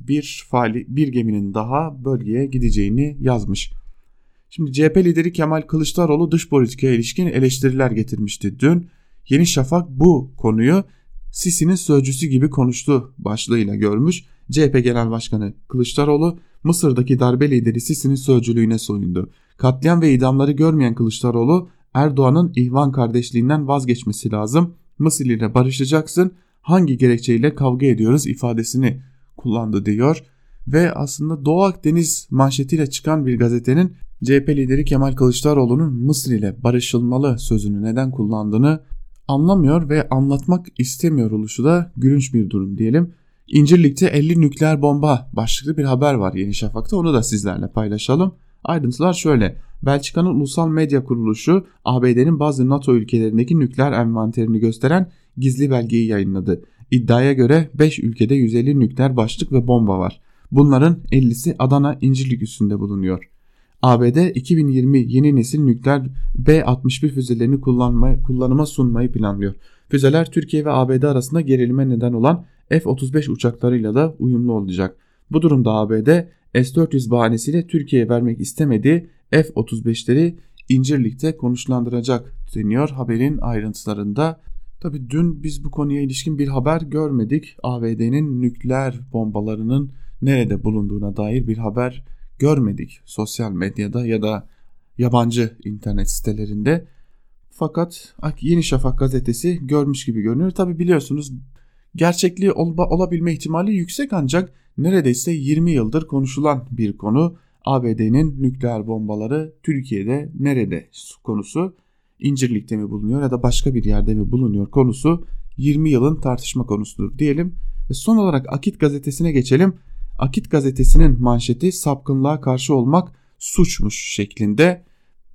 bir faali, bir geminin daha bölgeye gideceğini yazmış. Şimdi CHP lideri Kemal Kılıçdaroğlu dış politikaya ilişkin eleştiriler getirmişti dün. Yeni Şafak bu konuyu Sisi'nin sözcüsü gibi konuştu başlığıyla görmüş. CHP Genel Başkanı Kılıçdaroğlu Mısır'daki darbe lideri Sisi'nin sözcülüğüne soyundu. Katliam ve idamları görmeyen Kılıçdaroğlu Erdoğan'ın ihvan kardeşliğinden vazgeçmesi lazım. Mısır ile barışacaksın hangi gerekçeyle kavga ediyoruz ifadesini kullandı diyor. Ve aslında Doğu Akdeniz manşetiyle çıkan bir gazetenin CHP lideri Kemal Kılıçdaroğlu'nun Mısır ile barışılmalı sözünü neden kullandığını anlamıyor ve anlatmak istemiyor oluşu da gülünç bir durum diyelim. İncirlik'te 50 nükleer bomba başlıklı bir haber var Yeni Şafak'ta onu da sizlerle paylaşalım. Ayrıntılar şöyle. Belçika'nın ulusal medya kuruluşu ABD'nin bazı NATO ülkelerindeki nükleer envanterini gösteren gizli belgeyi yayınladı. İddiaya göre 5 ülkede 150 nükleer başlık ve bomba var. Bunların 50'si Adana İncirlik üstünde bulunuyor. ABD 2020 yeni nesil nükleer B-61 füzelerini kullanma, kullanıma sunmayı planlıyor. Füzeler Türkiye ve ABD arasında gerilime neden olan F-35 uçaklarıyla da uyumlu olacak. Bu durumda ABD S-400 bahanesiyle Türkiye'ye vermek istemediği F-35'leri İncirlik'te konuşlandıracak deniyor haberin ayrıntılarında. Tabi dün biz bu konuya ilişkin bir haber görmedik. ABD'nin nükleer bombalarının nerede bulunduğuna dair bir haber görmedik sosyal medyada ya da yabancı internet sitelerinde. Fakat Yeni Şafak gazetesi görmüş gibi görünüyor. Tabi biliyorsunuz gerçekliği ol olabilme ihtimali yüksek ancak neredeyse 20 yıldır konuşulan bir konu. ABD'nin nükleer bombaları Türkiye'de nerede konusu İncirlik'te mi bulunuyor ya da başka bir yerde mi bulunuyor konusu 20 yılın tartışma konusudur diyelim. Ve son olarak Akit gazetesine geçelim. Akit gazetesinin manşeti sapkınlığa karşı olmak suçmuş şeklinde.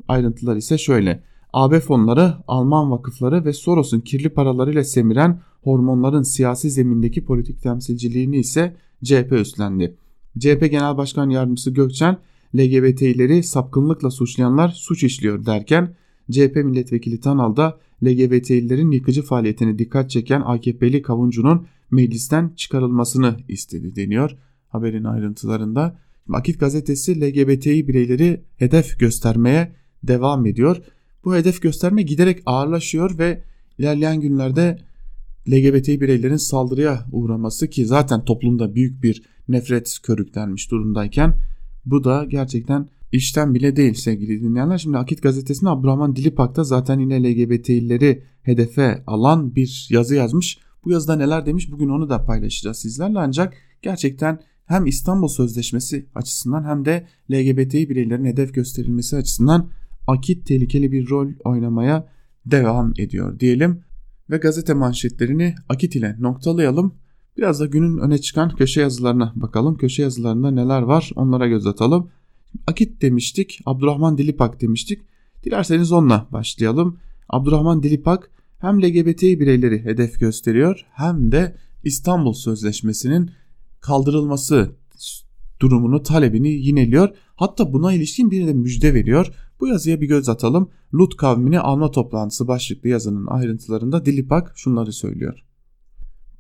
Ayrıntılar ise şöyle. AB fonları, Alman vakıfları ve Soros'un kirli paralarıyla semiren hormonların siyasi zemindeki politik temsilciliğini ise CHP üstlendi. CHP Genel Başkan Yardımcısı Gökçen, LGBT'leri sapkınlıkla suçlayanlar suç işliyor derken CHP milletvekili Tanal da LGBT'lilerin yıkıcı faaliyetine dikkat çeken AKP'li kavuncunun meclisten çıkarılmasını istedi deniyor haberin ayrıntılarında. Akit gazetesi LGBTİ bireyleri hedef göstermeye devam ediyor. Bu hedef gösterme giderek ağırlaşıyor ve ilerleyen günlerde LGBT bireylerin saldırıya uğraması ki zaten toplumda büyük bir nefret körüklenmiş durumdayken bu da gerçekten işten bile değil sevgili dinleyenler. Şimdi Akit gazetesinde Abdurrahman Dilipak da zaten yine LGBT'lileri hedefe alan bir yazı yazmış. Bu yazıda neler demiş bugün onu da paylaşacağız sizlerle ancak gerçekten hem İstanbul Sözleşmesi açısından hem de LGBTİ bireylerin hedef gösterilmesi açısından Akit tehlikeli bir rol oynamaya devam ediyor diyelim ve gazete manşetlerini Akit ile noktalayalım. Biraz da günün öne çıkan köşe yazılarına bakalım. Köşe yazılarında neler var onlara göz atalım. Akit demiştik, Abdurrahman Dilipak demiştik. Dilerseniz onunla başlayalım. Abdurrahman Dilipak hem LGBT bireyleri hedef gösteriyor hem de İstanbul Sözleşmesi'nin kaldırılması durumunu talebini yineliyor. Hatta buna ilişkin bir de müjde veriyor. Bu yazıya bir göz atalım. Lut kavmini alma toplantısı başlıklı yazının ayrıntılarında Dilipak şunları söylüyor.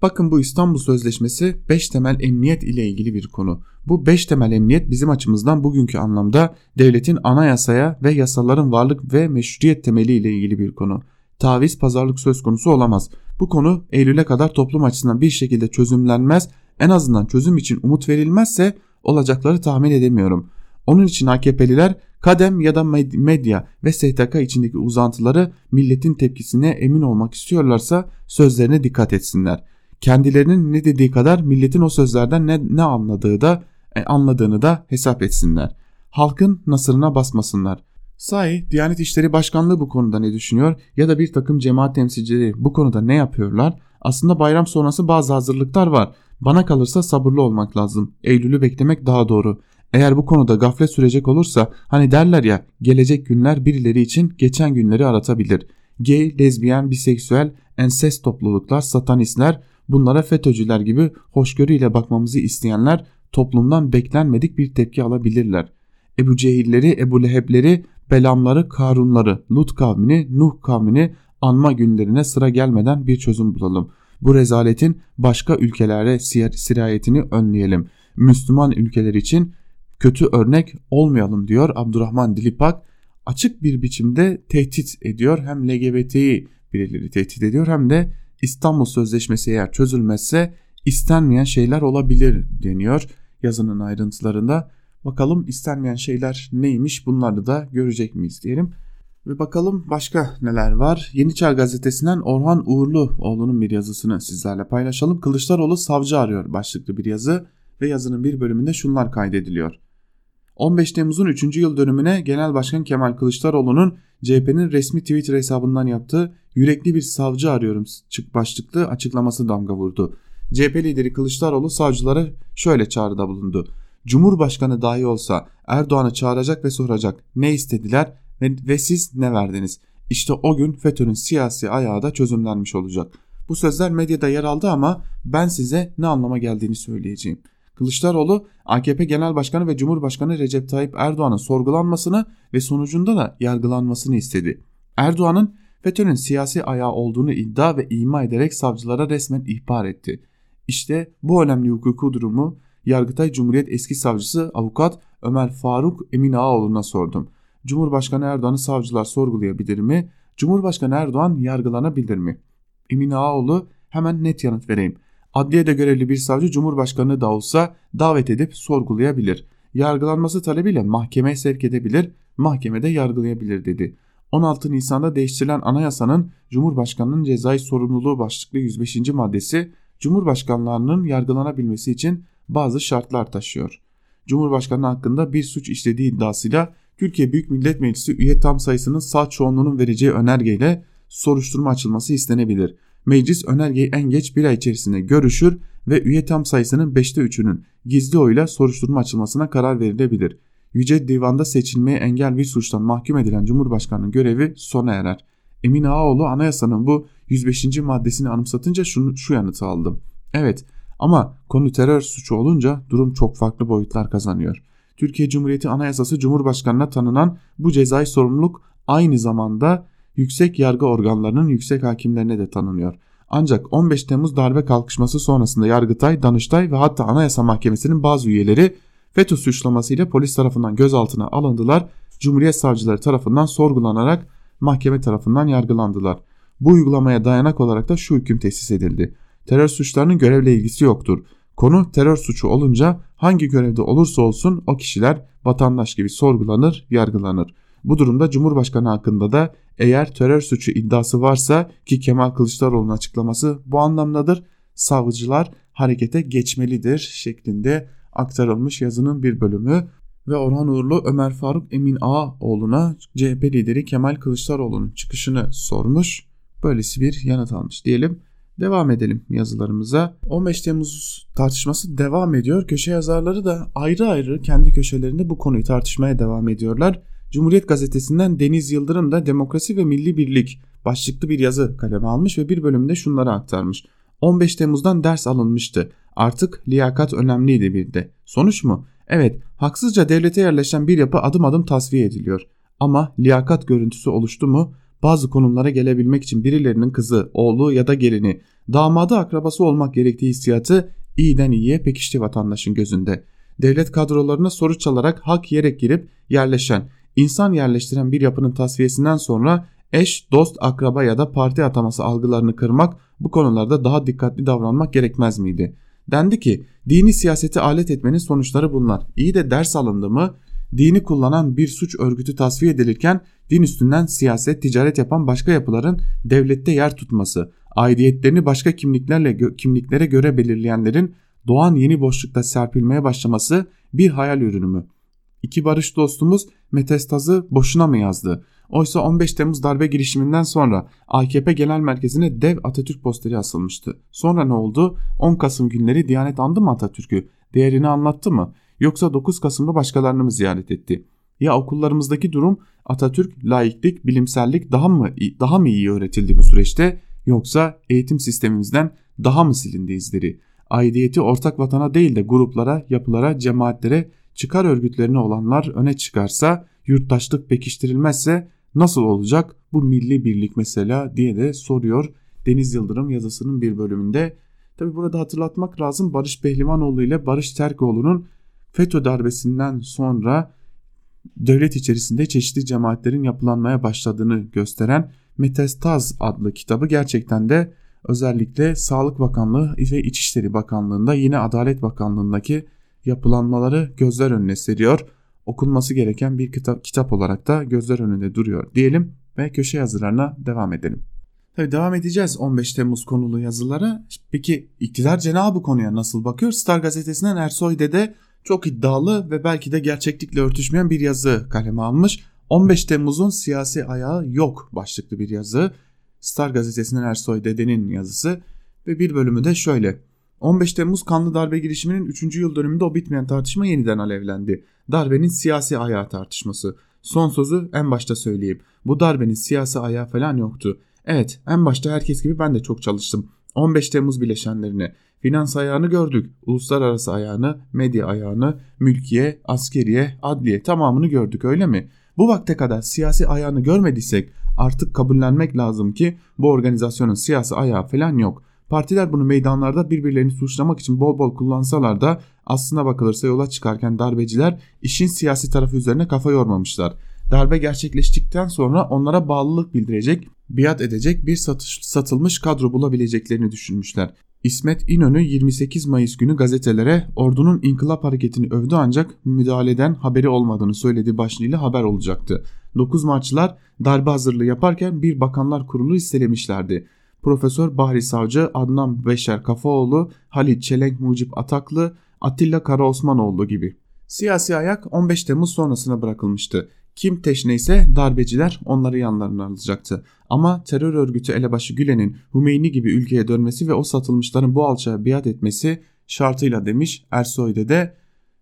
Bakın bu İstanbul Sözleşmesi 5 temel emniyet ile ilgili bir konu. Bu 5 temel emniyet bizim açımızdan bugünkü anlamda devletin anayasaya ve yasaların varlık ve meşruiyet temeli ile ilgili bir konu. Taviz pazarlık söz konusu olamaz. Bu konu Eylül'e kadar toplum açısından bir şekilde çözümlenmez. En azından çözüm için umut verilmezse olacakları tahmin edemiyorum. Onun için AKP'liler kadem ya da medya ve STK içindeki uzantıları milletin tepkisine emin olmak istiyorlarsa sözlerine dikkat etsinler. Kendilerinin ne dediği kadar milletin o sözlerden ne, ne anladığı da e, anladığını da hesap etsinler. Halkın nasırına basmasınlar. Sahi Diyanet İşleri Başkanlığı bu konuda ne düşünüyor ya da bir takım cemaat temsilcileri bu konuda ne yapıyorlar? Aslında bayram sonrası bazı hazırlıklar var. Bana kalırsa sabırlı olmak lazım. Eylül'ü beklemek daha doğru. Eğer bu konuda gaflet sürecek olursa hani derler ya gelecek günler birileri için geçen günleri aratabilir. Gay, lezbiyen, biseksüel, ensest topluluklar, satanistler bunlara FETÖ'cüler gibi hoşgörüyle bakmamızı isteyenler toplumdan beklenmedik bir tepki alabilirler. Ebu Cehilleri, Ebu Lehebleri, Belamları, Karunları, Lut kavmini, Nuh kavmini anma günlerine sıra gelmeden bir çözüm bulalım. Bu rezaletin başka ülkelere sirayetini önleyelim. Müslüman ülkeler için kötü örnek olmayalım diyor Abdurrahman Dilipak. Açık bir biçimde tehdit ediyor. Hem LGBT'yi birileri tehdit ediyor hem de İstanbul Sözleşmesi eğer çözülmezse istenmeyen şeyler olabilir deniyor yazının ayrıntılarında. Bakalım istenmeyen şeyler neymiş bunları da görecek miyiz diyelim. Ve bakalım başka neler var. Yeni Çağ gazetesinden Orhan Uğurluoğlu'nun bir yazısını sizlerle paylaşalım. Kılıçdaroğlu savcı arıyor başlıklı bir yazı ve yazının bir bölümünde şunlar kaydediliyor. 15 Temmuz'un 3. yıl dönümüne Genel Başkan Kemal Kılıçdaroğlu'nun CHP'nin resmi Twitter hesabından yaptığı yürekli bir savcı arıyorum çık başlıklı açıklaması damga vurdu. CHP lideri Kılıçdaroğlu savcılara şöyle çağrıda bulundu. Cumhurbaşkanı dahi olsa Erdoğan'ı çağıracak ve soracak ne istediler ve, ve siz ne verdiniz? İşte o gün FETÖ'nün siyasi ayağı da çözümlenmiş olacak. Bu sözler medyada yer aldı ama ben size ne anlama geldiğini söyleyeceğim. Kılıçdaroğlu AKP Genel Başkanı ve Cumhurbaşkanı Recep Tayyip Erdoğan'ın sorgulanmasını ve sonucunda da yargılanmasını istedi. Erdoğan'ın FETÖ'nün siyasi ayağı olduğunu iddia ve ima ederek savcılara resmen ihbar etti. İşte bu önemli hukuku durumu Yargıtay Cumhuriyet eski savcısı avukat Ömer Faruk Emin sordum. Cumhurbaşkanı Erdoğan'ı savcılar sorgulayabilir mi? Cumhurbaşkanı Erdoğan yargılanabilir mi? Emin Ağaoğlu hemen net yanıt vereyim. Adliyede görevli bir savcı Cumhurbaşkanı da olsa davet edip sorgulayabilir. Yargılanması talebiyle mahkemeye sevk edebilir, mahkemede yargılayabilir dedi. 16 Nisan'da değiştirilen anayasanın Cumhurbaşkanının cezai sorumluluğu başlıklı 105. maddesi Cumhurbaşkanlarının yargılanabilmesi için bazı şartlar taşıyor. Cumhurbaşkanı hakkında bir suç işlediği iddiasıyla Türkiye Büyük Millet Meclisi üye tam sayısının sağ çoğunluğunun vereceği önergeyle soruşturma açılması istenebilir. meclis önergeyi en geç bir ay içerisinde görüşür ve üye tam sayısının 5'te 3'ünün gizli oyla soruşturma açılmasına karar verilebilir. Yüce Divan'da seçilmeye engel bir suçtan mahkum edilen Cumhurbaşkanı'nın görevi sona erer. Emin Ağaoğlu anayasanın bu 105. maddesini anımsatınca şunu, şu yanıtı aldım. Evet ama konu terör suçu olunca durum çok farklı boyutlar kazanıyor. Türkiye Cumhuriyeti Anayasası Cumhurbaşkanı'na tanınan bu cezai sorumluluk aynı zamanda yüksek yargı organlarının yüksek hakimlerine de tanınıyor. Ancak 15 Temmuz darbe kalkışması sonrasında Yargıtay, Danıştay ve hatta Anayasa Mahkemesi'nin bazı üyeleri FETÖ suçlamasıyla polis tarafından gözaltına alındılar. Cumhuriyet savcıları tarafından sorgulanarak mahkeme tarafından yargılandılar. Bu uygulamaya dayanak olarak da şu hüküm tesis edildi. Terör suçlarının görevle ilgisi yoktur. Konu terör suçu olunca hangi görevde olursa olsun o kişiler vatandaş gibi sorgulanır, yargılanır. Bu durumda Cumhurbaşkanı hakkında da eğer terör suçu iddiası varsa ki Kemal Kılıçdaroğlu'nun açıklaması bu anlamdadır. Savcılar harekete geçmelidir şeklinde aktarılmış yazının bir bölümü ve Orhan Uğurlu Ömer Faruk Emin Ağaoğlu'na CHP lideri Kemal Kılıçdaroğlu'nun çıkışını sormuş. Böylesi bir yanıt almış diyelim. Devam edelim yazılarımıza. 15 Temmuz tartışması devam ediyor. Köşe yazarları da ayrı ayrı kendi köşelerinde bu konuyu tartışmaya devam ediyorlar. Cumhuriyet gazetesinden Deniz Yıldırım da Demokrasi ve Milli Birlik başlıklı bir yazı kaleme almış ve bir bölümünde şunları aktarmış. 15 Temmuz'dan ders alınmıştı. Artık liyakat önemliydi bir de. Sonuç mu? Evet, haksızca devlete yerleşen bir yapı adım adım tasfiye ediliyor. Ama liyakat görüntüsü oluştu mu bazı konumlara gelebilmek için birilerinin kızı, oğlu ya da gelini, damadı akrabası olmak gerektiği hissiyatı iyiden iyiye pekişti vatandaşın gözünde. Devlet kadrolarına soru çalarak hak yiyerek girip yerleşen, insan yerleştiren bir yapının tasfiyesinden sonra eş, dost, akraba ya da parti ataması algılarını kırmak bu konularda daha dikkatli davranmak gerekmez miydi? Dendi ki dini siyaseti alet etmenin sonuçları bunlar. İyi de ders alındı mı dini kullanan bir suç örgütü tasfiye edilirken din üstünden siyaset, ticaret yapan başka yapıların devlette yer tutması, aidiyetlerini başka kimliklerle kimliklere göre belirleyenlerin doğan yeni boşlukta serpilmeye başlaması bir hayal ürünü mü? İki barış dostumuz metastazı boşuna mı yazdı? Oysa 15 Temmuz darbe girişiminden sonra AKP Genel Merkezi'ne dev Atatürk posteri asılmıştı. Sonra ne oldu? 10 Kasım günleri Diyanet andı mı Atatürk'ü? Değerini anlattı mı? Yoksa 9 Kasım'da başkalarını mı ziyaret etti? Ya okullarımızdaki durum Atatürk, laiklik, bilimsellik daha mı daha mı iyi öğretildi bu süreçte yoksa eğitim sistemimizden daha mı silindi izleri? Aidiyeti ortak vatana değil de gruplara, yapılara, cemaatlere, çıkar örgütlerine olanlar öne çıkarsa, yurttaşlık pekiştirilmezse nasıl olacak bu milli birlik mesela diye de soruyor Deniz Yıldırım yazısının bir bölümünde. Tabi burada hatırlatmak lazım Barış Behlivanoğlu ile Barış Terkoğlu'nun FETÖ darbesinden sonra devlet içerisinde çeşitli cemaatlerin yapılanmaya başladığını gösteren Metastaz adlı kitabı gerçekten de özellikle Sağlık Bakanlığı ve İçişleri Bakanlığı'nda yine Adalet Bakanlığı'ndaki yapılanmaları gözler önüne seriyor. Okunması gereken bir kitap, kitap olarak da gözler önünde duruyor diyelim ve köşe yazılarına devam edelim. Tabii devam edeceğiz 15 Temmuz konulu yazılara. Peki iktidar cenabı konuya nasıl bakıyor? Star gazetesinden Ersoy Dede çok iddialı ve belki de gerçeklikle örtüşmeyen bir yazı kaleme almış. 15 Temmuz'un siyasi ayağı yok başlıklı bir yazı. Star gazetesinden Ersoy Dede'nin yazısı ve bir bölümü de şöyle. 15 Temmuz kanlı darbe girişiminin 3. yıl dönümünde o bitmeyen tartışma yeniden alevlendi. Darbenin siyasi ayağı tartışması. Son sözü en başta söyleyeyim. Bu darbenin siyasi ayağı falan yoktu. Evet en başta herkes gibi ben de çok çalıştım. 15 Temmuz bileşenlerini, finans ayağını gördük. Uluslararası ayağını, medya ayağını, mülkiye, askeriye, adliye tamamını gördük öyle mi? Bu vakte kadar siyasi ayağını görmediysek artık kabullenmek lazım ki bu organizasyonun siyasi ayağı falan yok. Partiler bunu meydanlarda birbirlerini suçlamak için bol bol kullansalar da aslına bakılırsa yola çıkarken darbeciler işin siyasi tarafı üzerine kafa yormamışlar. Darbe gerçekleştikten sonra onlara bağlılık bildirecek, biat edecek bir satış, satılmış kadro bulabileceklerini düşünmüşler. İsmet İnönü 28 Mayıs günü gazetelere ordunun inkılap hareketini övdü ancak müdahaleden haberi olmadığını söylediği başlığıyla haber olacaktı. 9 Martçılar darbe hazırlığı yaparken bir bakanlar kurulu istelemişlerdi. Profesör Bahri Savcı, Adnan Beşer Kafaoğlu, Halit Çelenk Mucip Ataklı, Atilla Karaosmanoğlu gibi. Siyasi ayak 15 Temmuz sonrasına bırakılmıştı. Kim teşneyse darbeciler onları yanlarına alacaktı. Ama terör örgütü elebaşı Gülen'in Hümeyni gibi ülkeye dönmesi ve o satılmışların bu alçağa biat etmesi şartıyla demiş Ersoy de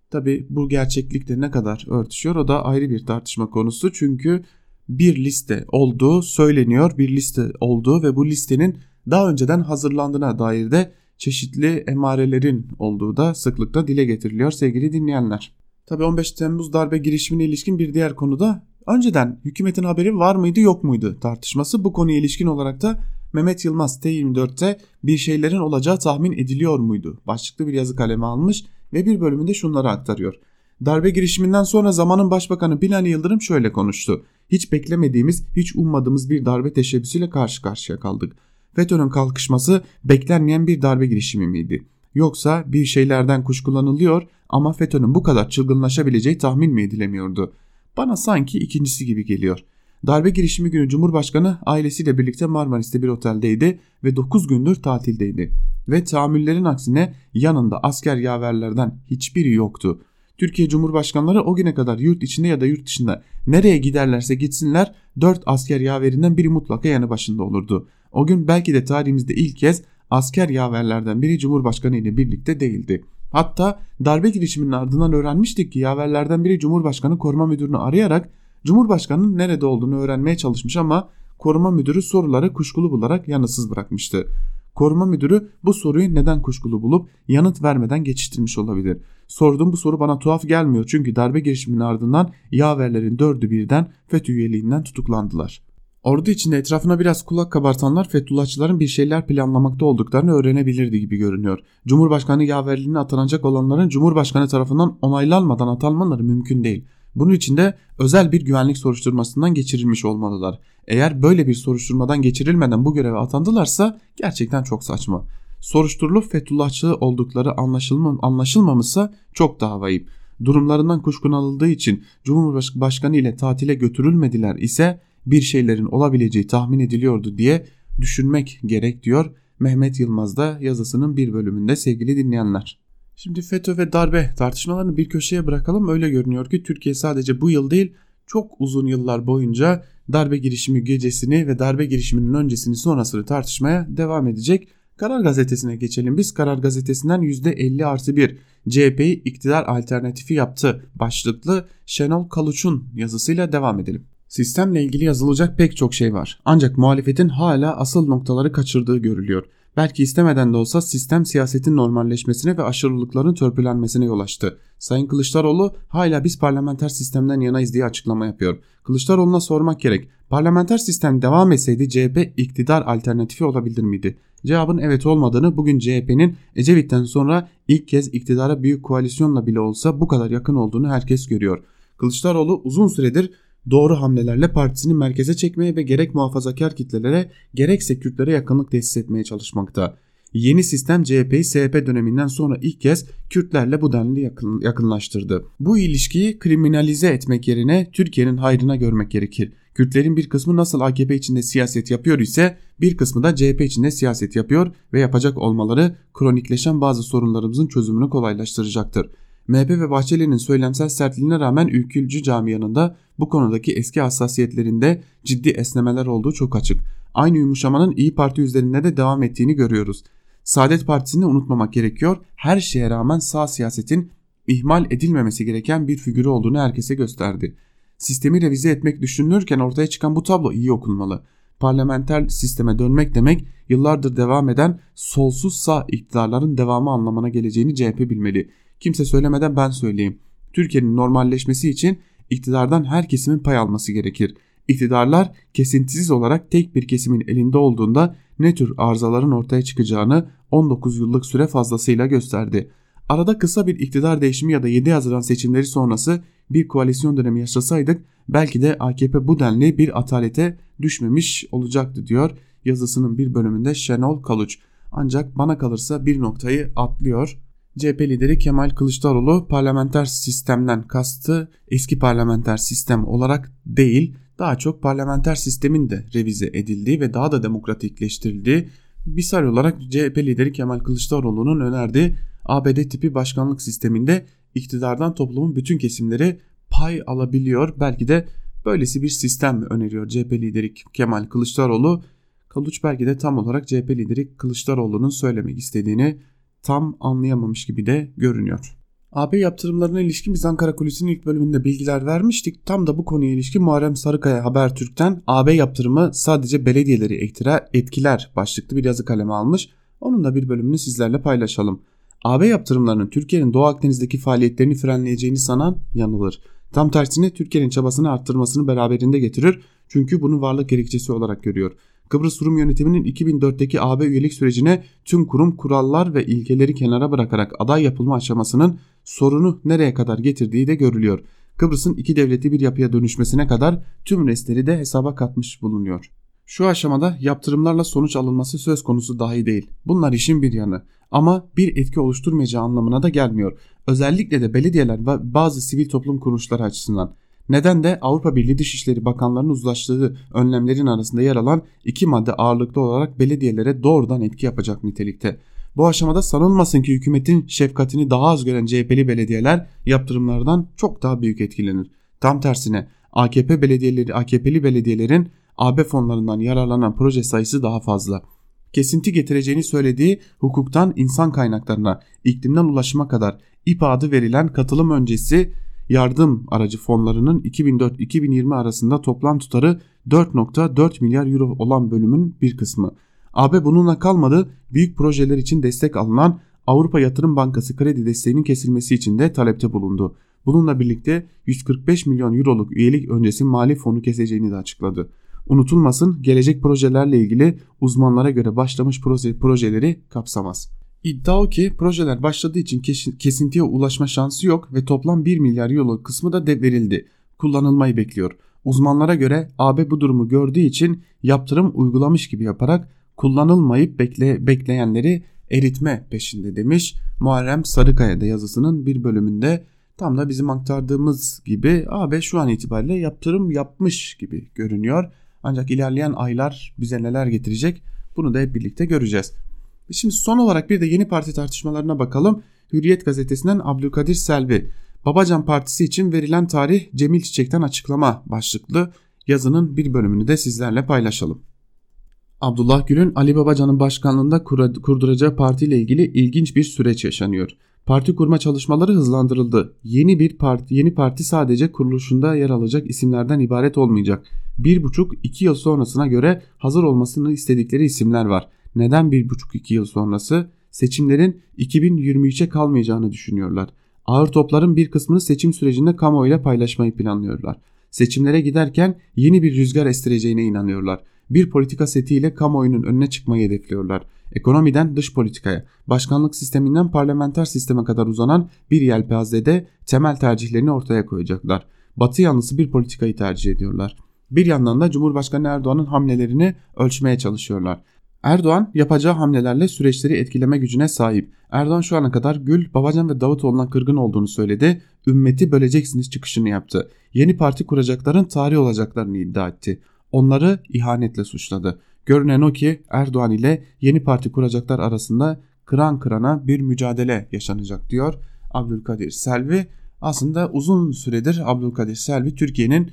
Tabi bu gerçeklikle ne kadar örtüşüyor o da ayrı bir tartışma konusu. Çünkü bir liste olduğu söyleniyor. Bir liste olduğu ve bu listenin daha önceden hazırlandığına dair de çeşitli emarelerin olduğu da sıklıkla dile getiriliyor sevgili dinleyenler. Tabi 15 Temmuz darbe girişimine ilişkin bir diğer konuda önceden hükümetin haberi var mıydı yok muydu tartışması. Bu konuya ilişkin olarak da Mehmet Yılmaz T24'te bir şeylerin olacağı tahmin ediliyor muydu? Başlıklı bir yazı kaleme almış ve bir bölümünde şunları aktarıyor. Darbe girişiminden sonra zamanın başbakanı Binali Yıldırım şöyle konuştu. Hiç beklemediğimiz, hiç ummadığımız bir darbe teşebbüsüyle karşı karşıya kaldık. FETÖ'nün kalkışması beklenmeyen bir darbe girişimi miydi? Yoksa bir şeylerden kuşkulanılıyor ama FETÖ'nün bu kadar çılgınlaşabileceği tahmin mi edilemiyordu? Bana sanki ikincisi gibi geliyor. Darbe girişimi günü Cumhurbaşkanı ailesiyle birlikte Marmaris'te bir oteldeydi ve 9 gündür tatildeydi. Ve tahammüllerin aksine yanında asker yaverlerden hiçbiri yoktu. Türkiye Cumhurbaşkanları o güne kadar yurt içinde ya da yurt dışında nereye giderlerse gitsinler 4 asker yaverinden biri mutlaka yanı başında olurdu. O gün belki de tarihimizde ilk kez asker yaverlerden biri Cumhurbaşkanı ile birlikte değildi. Hatta darbe girişiminin ardından öğrenmiştik ki yaverlerden biri Cumhurbaşkanı koruma müdürünü arayarak Cumhurbaşkanının nerede olduğunu öğrenmeye çalışmış ama koruma müdürü soruları kuşkulu bularak yanıtsız bırakmıştı. Koruma müdürü bu soruyu neden kuşkulu bulup yanıt vermeden geçiştirmiş olabilir. Sorduğum bu soru bana tuhaf gelmiyor çünkü darbe girişiminin ardından yaverlerin dördü birden FETÖ üyeliğinden tutuklandılar. Ordu içinde etrafına biraz kulak kabartanlar Fethullahçıların bir şeyler planlamakta olduklarını öğrenebilirdi gibi görünüyor. Cumhurbaşkanı yaverliğine atanacak olanların Cumhurbaşkanı tarafından onaylanmadan atanmaları mümkün değil. Bunun için de özel bir güvenlik soruşturmasından geçirilmiş olmalılar. Eğer böyle bir soruşturmadan geçirilmeden bu göreve atandılarsa gerçekten çok saçma. Soruşturulup Fethullahçı oldukları anlaşılma, anlaşılmamışsa çok daha vahim. Durumlarından kuşkun alındığı için Cumhurbaşkanı ile tatile götürülmediler ise bir şeylerin olabileceği tahmin ediliyordu diye düşünmek gerek diyor Mehmet Yılmaz da yazısının bir bölümünde sevgili dinleyenler. Şimdi FETÖ ve darbe tartışmalarını bir köşeye bırakalım. Öyle görünüyor ki Türkiye sadece bu yıl değil çok uzun yıllar boyunca darbe girişimi gecesini ve darbe girişiminin öncesini sonrasını tartışmaya devam edecek. Karar Gazetesi'ne geçelim. Biz Karar Gazetesi'nden %50 artı 1 CHP'yi iktidar alternatifi yaptı başlıklı Şenol Kaluç'un yazısıyla devam edelim. Sistemle ilgili yazılacak pek çok şey var. Ancak muhalefetin hala asıl noktaları kaçırdığı görülüyor. Belki istemeden de olsa sistem siyasetin normalleşmesine ve aşırılıkların törpülenmesine yol açtı. Sayın Kılıçdaroğlu hala biz parlamenter sistemden yanayız diye açıklama yapıyor. Kılıçdaroğlu'na sormak gerek. Parlamenter sistem devam etseydi CHP iktidar alternatifi olabilir miydi? Cevabın evet olmadığını bugün CHP'nin Ecevit'ten sonra ilk kez iktidara büyük koalisyonla bile olsa bu kadar yakın olduğunu herkes görüyor. Kılıçdaroğlu uzun süredir doğru hamlelerle partisini merkeze çekmeye ve gerek muhafazakar kitlelere gerekse Kürtlere yakınlık tesis etmeye çalışmakta. Yeni sistem CHP'yi SHP döneminden sonra ilk kez Kürtlerle bu denli yakın, yakınlaştırdı. Bu ilişkiyi kriminalize etmek yerine Türkiye'nin hayrına görmek gerekir. Kürtlerin bir kısmı nasıl AKP içinde siyaset yapıyor ise bir kısmı da CHP içinde siyaset yapıyor ve yapacak olmaları kronikleşen bazı sorunlarımızın çözümünü kolaylaştıracaktır. MHP ve Bahçeli'nin söylemsel sertliğine rağmen ülkülcü camianında bu konudaki eski hassasiyetlerinde ciddi esnemeler olduğu çok açık. Aynı yumuşamanın İyi Parti üzerinde de devam ettiğini görüyoruz. Saadet Partisi'ni unutmamak gerekiyor. Her şeye rağmen sağ siyasetin ihmal edilmemesi gereken bir figürü olduğunu herkese gösterdi. Sistemi revize etmek düşünülürken ortaya çıkan bu tablo iyi okunmalı. Parlamenter sisteme dönmek demek yıllardır devam eden solsuz sağ iktidarların devamı anlamına geleceğini CHP bilmeli. Kimse söylemeden ben söyleyeyim. Türkiye'nin normalleşmesi için iktidardan her kesimin pay alması gerekir. İktidarlar kesintisiz olarak tek bir kesimin elinde olduğunda ne tür arızaların ortaya çıkacağını 19 yıllık süre fazlasıyla gösterdi. Arada kısa bir iktidar değişimi ya da 7 Haziran seçimleri sonrası bir koalisyon dönemi yaşasaydık belki de AKP bu denli bir atalete düşmemiş olacaktı diyor yazısının bir bölümünde Şenol Kaluç. Ancak bana kalırsa bir noktayı atlıyor. CHP lideri Kemal Kılıçdaroğlu parlamenter sistemden kastı eski parlamenter sistem olarak değil daha çok parlamenter sistemin de revize edildiği ve daha da demokratikleştirildiği misal olarak CHP lideri Kemal Kılıçdaroğlu'nun önerdiği ABD tipi başkanlık sisteminde iktidardan toplumun bütün kesimleri pay alabiliyor belki de Böylesi bir sistem öneriyor CHP lideri Kemal Kılıçdaroğlu. Kaluç belki de tam olarak CHP lideri Kılıçdaroğlu'nun söylemek istediğini tam anlayamamış gibi de görünüyor. AB yaptırımlarına ilişkin biz Ankara Kulisi'nin ilk bölümünde bilgiler vermiştik. Tam da bu konuya ilişkin Muharrem Sarıkaya Habertürk'ten AB yaptırımı sadece belediyeleri etkiler başlıklı bir yazı kaleme almış. Onun da bir bölümünü sizlerle paylaşalım. AB yaptırımlarının Türkiye'nin Doğu Akdeniz'deki faaliyetlerini frenleyeceğini sanan yanılır. Tam tersine Türkiye'nin çabasını arttırmasını beraberinde getirir çünkü bunu varlık gerekçesi olarak görüyor. Kıbrıs Rum yönetiminin 2004'teki AB üyelik sürecine tüm kurum kurallar ve ilkeleri kenara bırakarak aday yapılma aşamasının sorunu nereye kadar getirdiği de görülüyor. Kıbrıs'ın iki devletli bir yapıya dönüşmesine kadar tüm restleri de hesaba katmış bulunuyor. Şu aşamada yaptırımlarla sonuç alınması söz konusu dahi değil. Bunlar işin bir yanı ama bir etki oluşturmayacağı anlamına da gelmiyor. Özellikle de belediyeler ve bazı sivil toplum kuruluşları açısından. Neden de Avrupa Birliği Dışişleri Bakanlarının uzlaştığı önlemlerin arasında yer alan iki madde ağırlıklı olarak belediyelere doğrudan etki yapacak nitelikte. Bu aşamada sanılmasın ki hükümetin şefkatini daha az gören CHP'li belediyeler yaptırımlardan çok daha büyük etkilenir. Tam tersine AKP belediyeleri, AKP'li belediyelerin AB fonlarından yararlanan proje sayısı daha fazla. Kesinti getireceğini söylediği hukuktan insan kaynaklarına, iklimden ulaşıma kadar İP adı verilen katılım öncesi yardım aracı fonlarının 2004-2020 arasında toplam tutarı 4.4 milyar euro olan bölümün bir kısmı. AB bununla kalmadı büyük projeler için destek alınan Avrupa Yatırım Bankası kredi desteğinin kesilmesi için de talepte bulundu. Bununla birlikte 145 milyon euroluk üyelik öncesi mali fonu keseceğini de açıkladı. Unutulmasın gelecek projelerle ilgili uzmanlara göre başlamış proje, projeleri kapsamaz. İddia o ki projeler başladığı için kesintiye ulaşma şansı yok ve toplam 1 milyar euro kısmı da de verildi. Kullanılmayı bekliyor. Uzmanlara göre AB bu durumu gördüğü için yaptırım uygulamış gibi yaparak kullanılmayıp bekle, bekleyenleri eritme peşinde demiş Muharrem Sarıkaya'da yazısının bir bölümünde tam da bizim aktardığımız gibi AB şu an itibariyle yaptırım yapmış gibi görünüyor. Ancak ilerleyen aylar bize neler getirecek bunu da hep birlikte göreceğiz. Şimdi son olarak bir de yeni parti tartışmalarına bakalım. Hürriyet gazetesinden Abdülkadir Selvi. Babacan Partisi için verilen tarih Cemil Çiçek'ten açıklama başlıklı yazının bir bölümünü de sizlerle paylaşalım. Abdullah Gül'ün Ali Babacan'ın başkanlığında kurduracağı partiyle ilgili ilginç bir süreç yaşanıyor. Parti kurma çalışmaları hızlandırıldı. Yeni bir parti, yeni parti sadece kuruluşunda yer alacak isimlerden ibaret olmayacak. Bir buçuk iki yıl sonrasına göre hazır olmasını istedikleri isimler var. Neden bir buçuk iki yıl sonrası? Seçimlerin 2023'e kalmayacağını düşünüyorlar. Ağır topların bir kısmını seçim sürecinde kamuoyuyla paylaşmayı planlıyorlar. Seçimlere giderken yeni bir rüzgar estireceğine inanıyorlar bir politika setiyle kamuoyunun önüne çıkmayı hedefliyorlar. Ekonomiden dış politikaya, başkanlık sisteminden parlamenter sisteme kadar uzanan bir yelpazede temel tercihlerini ortaya koyacaklar. Batı yanlısı bir politikayı tercih ediyorlar. Bir yandan da Cumhurbaşkanı Erdoğan'ın hamlelerini ölçmeye çalışıyorlar. Erdoğan yapacağı hamlelerle süreçleri etkileme gücüne sahip. Erdoğan şu ana kadar Gül, Babacan ve Davutoğlu'na kırgın olduğunu söyledi. Ümmeti böleceksiniz çıkışını yaptı. Yeni parti kuracakların tarih olacaklarını iddia etti onları ihanetle suçladı. Görünen o ki Erdoğan ile yeni parti kuracaklar arasında kıran kırana bir mücadele yaşanacak diyor Abdülkadir Selvi. Aslında uzun süredir Abdülkadir Selvi Türkiye'nin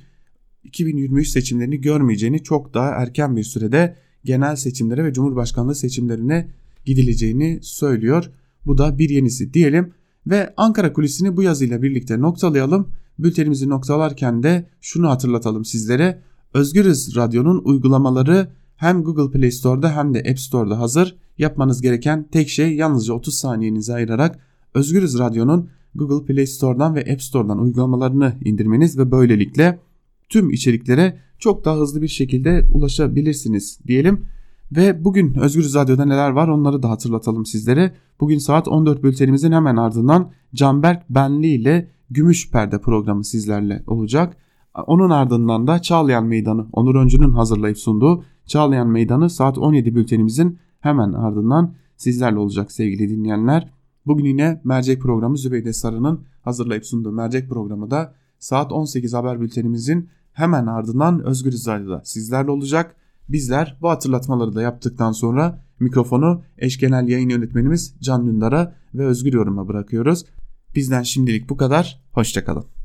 2023 seçimlerini görmeyeceğini çok daha erken bir sürede genel seçimlere ve cumhurbaşkanlığı seçimlerine gidileceğini söylüyor. Bu da bir yenisi diyelim ve Ankara kulisini bu yazıyla birlikte noktalayalım. Bültenimizi noktalarken de şunu hatırlatalım sizlere. Özgürüz Radyo'nun uygulamaları hem Google Play Store'da hem de App Store'da hazır. Yapmanız gereken tek şey yalnızca 30 saniyenizi ayırarak Özgürüz Radyo'nun Google Play Store'dan ve App Store'dan uygulamalarını indirmeniz ve böylelikle tüm içeriklere çok daha hızlı bir şekilde ulaşabilirsiniz diyelim. Ve bugün Özgürüz Radyo'da neler var onları da hatırlatalım sizlere. Bugün saat 14 bültenimizin hemen ardından Canberk Benli ile Gümüş Perde programı sizlerle olacak. Onun ardından da Çağlayan Meydanı Onur Öncü'nün hazırlayıp sunduğu Çağlayan Meydanı saat 17 bültenimizin hemen ardından sizlerle olacak sevgili dinleyenler. Bugün yine mercek programı Zübeyde Sarı'nın hazırlayıp sunduğu mercek programı da saat 18 haber bültenimizin hemen ardından Özgür Radyo'da sizlerle olacak. Bizler bu hatırlatmaları da yaptıktan sonra mikrofonu eş genel yayın yönetmenimiz Can Dündar'a ve Özgür Yorum'a bırakıyoruz. Bizden şimdilik bu kadar. Hoşçakalın.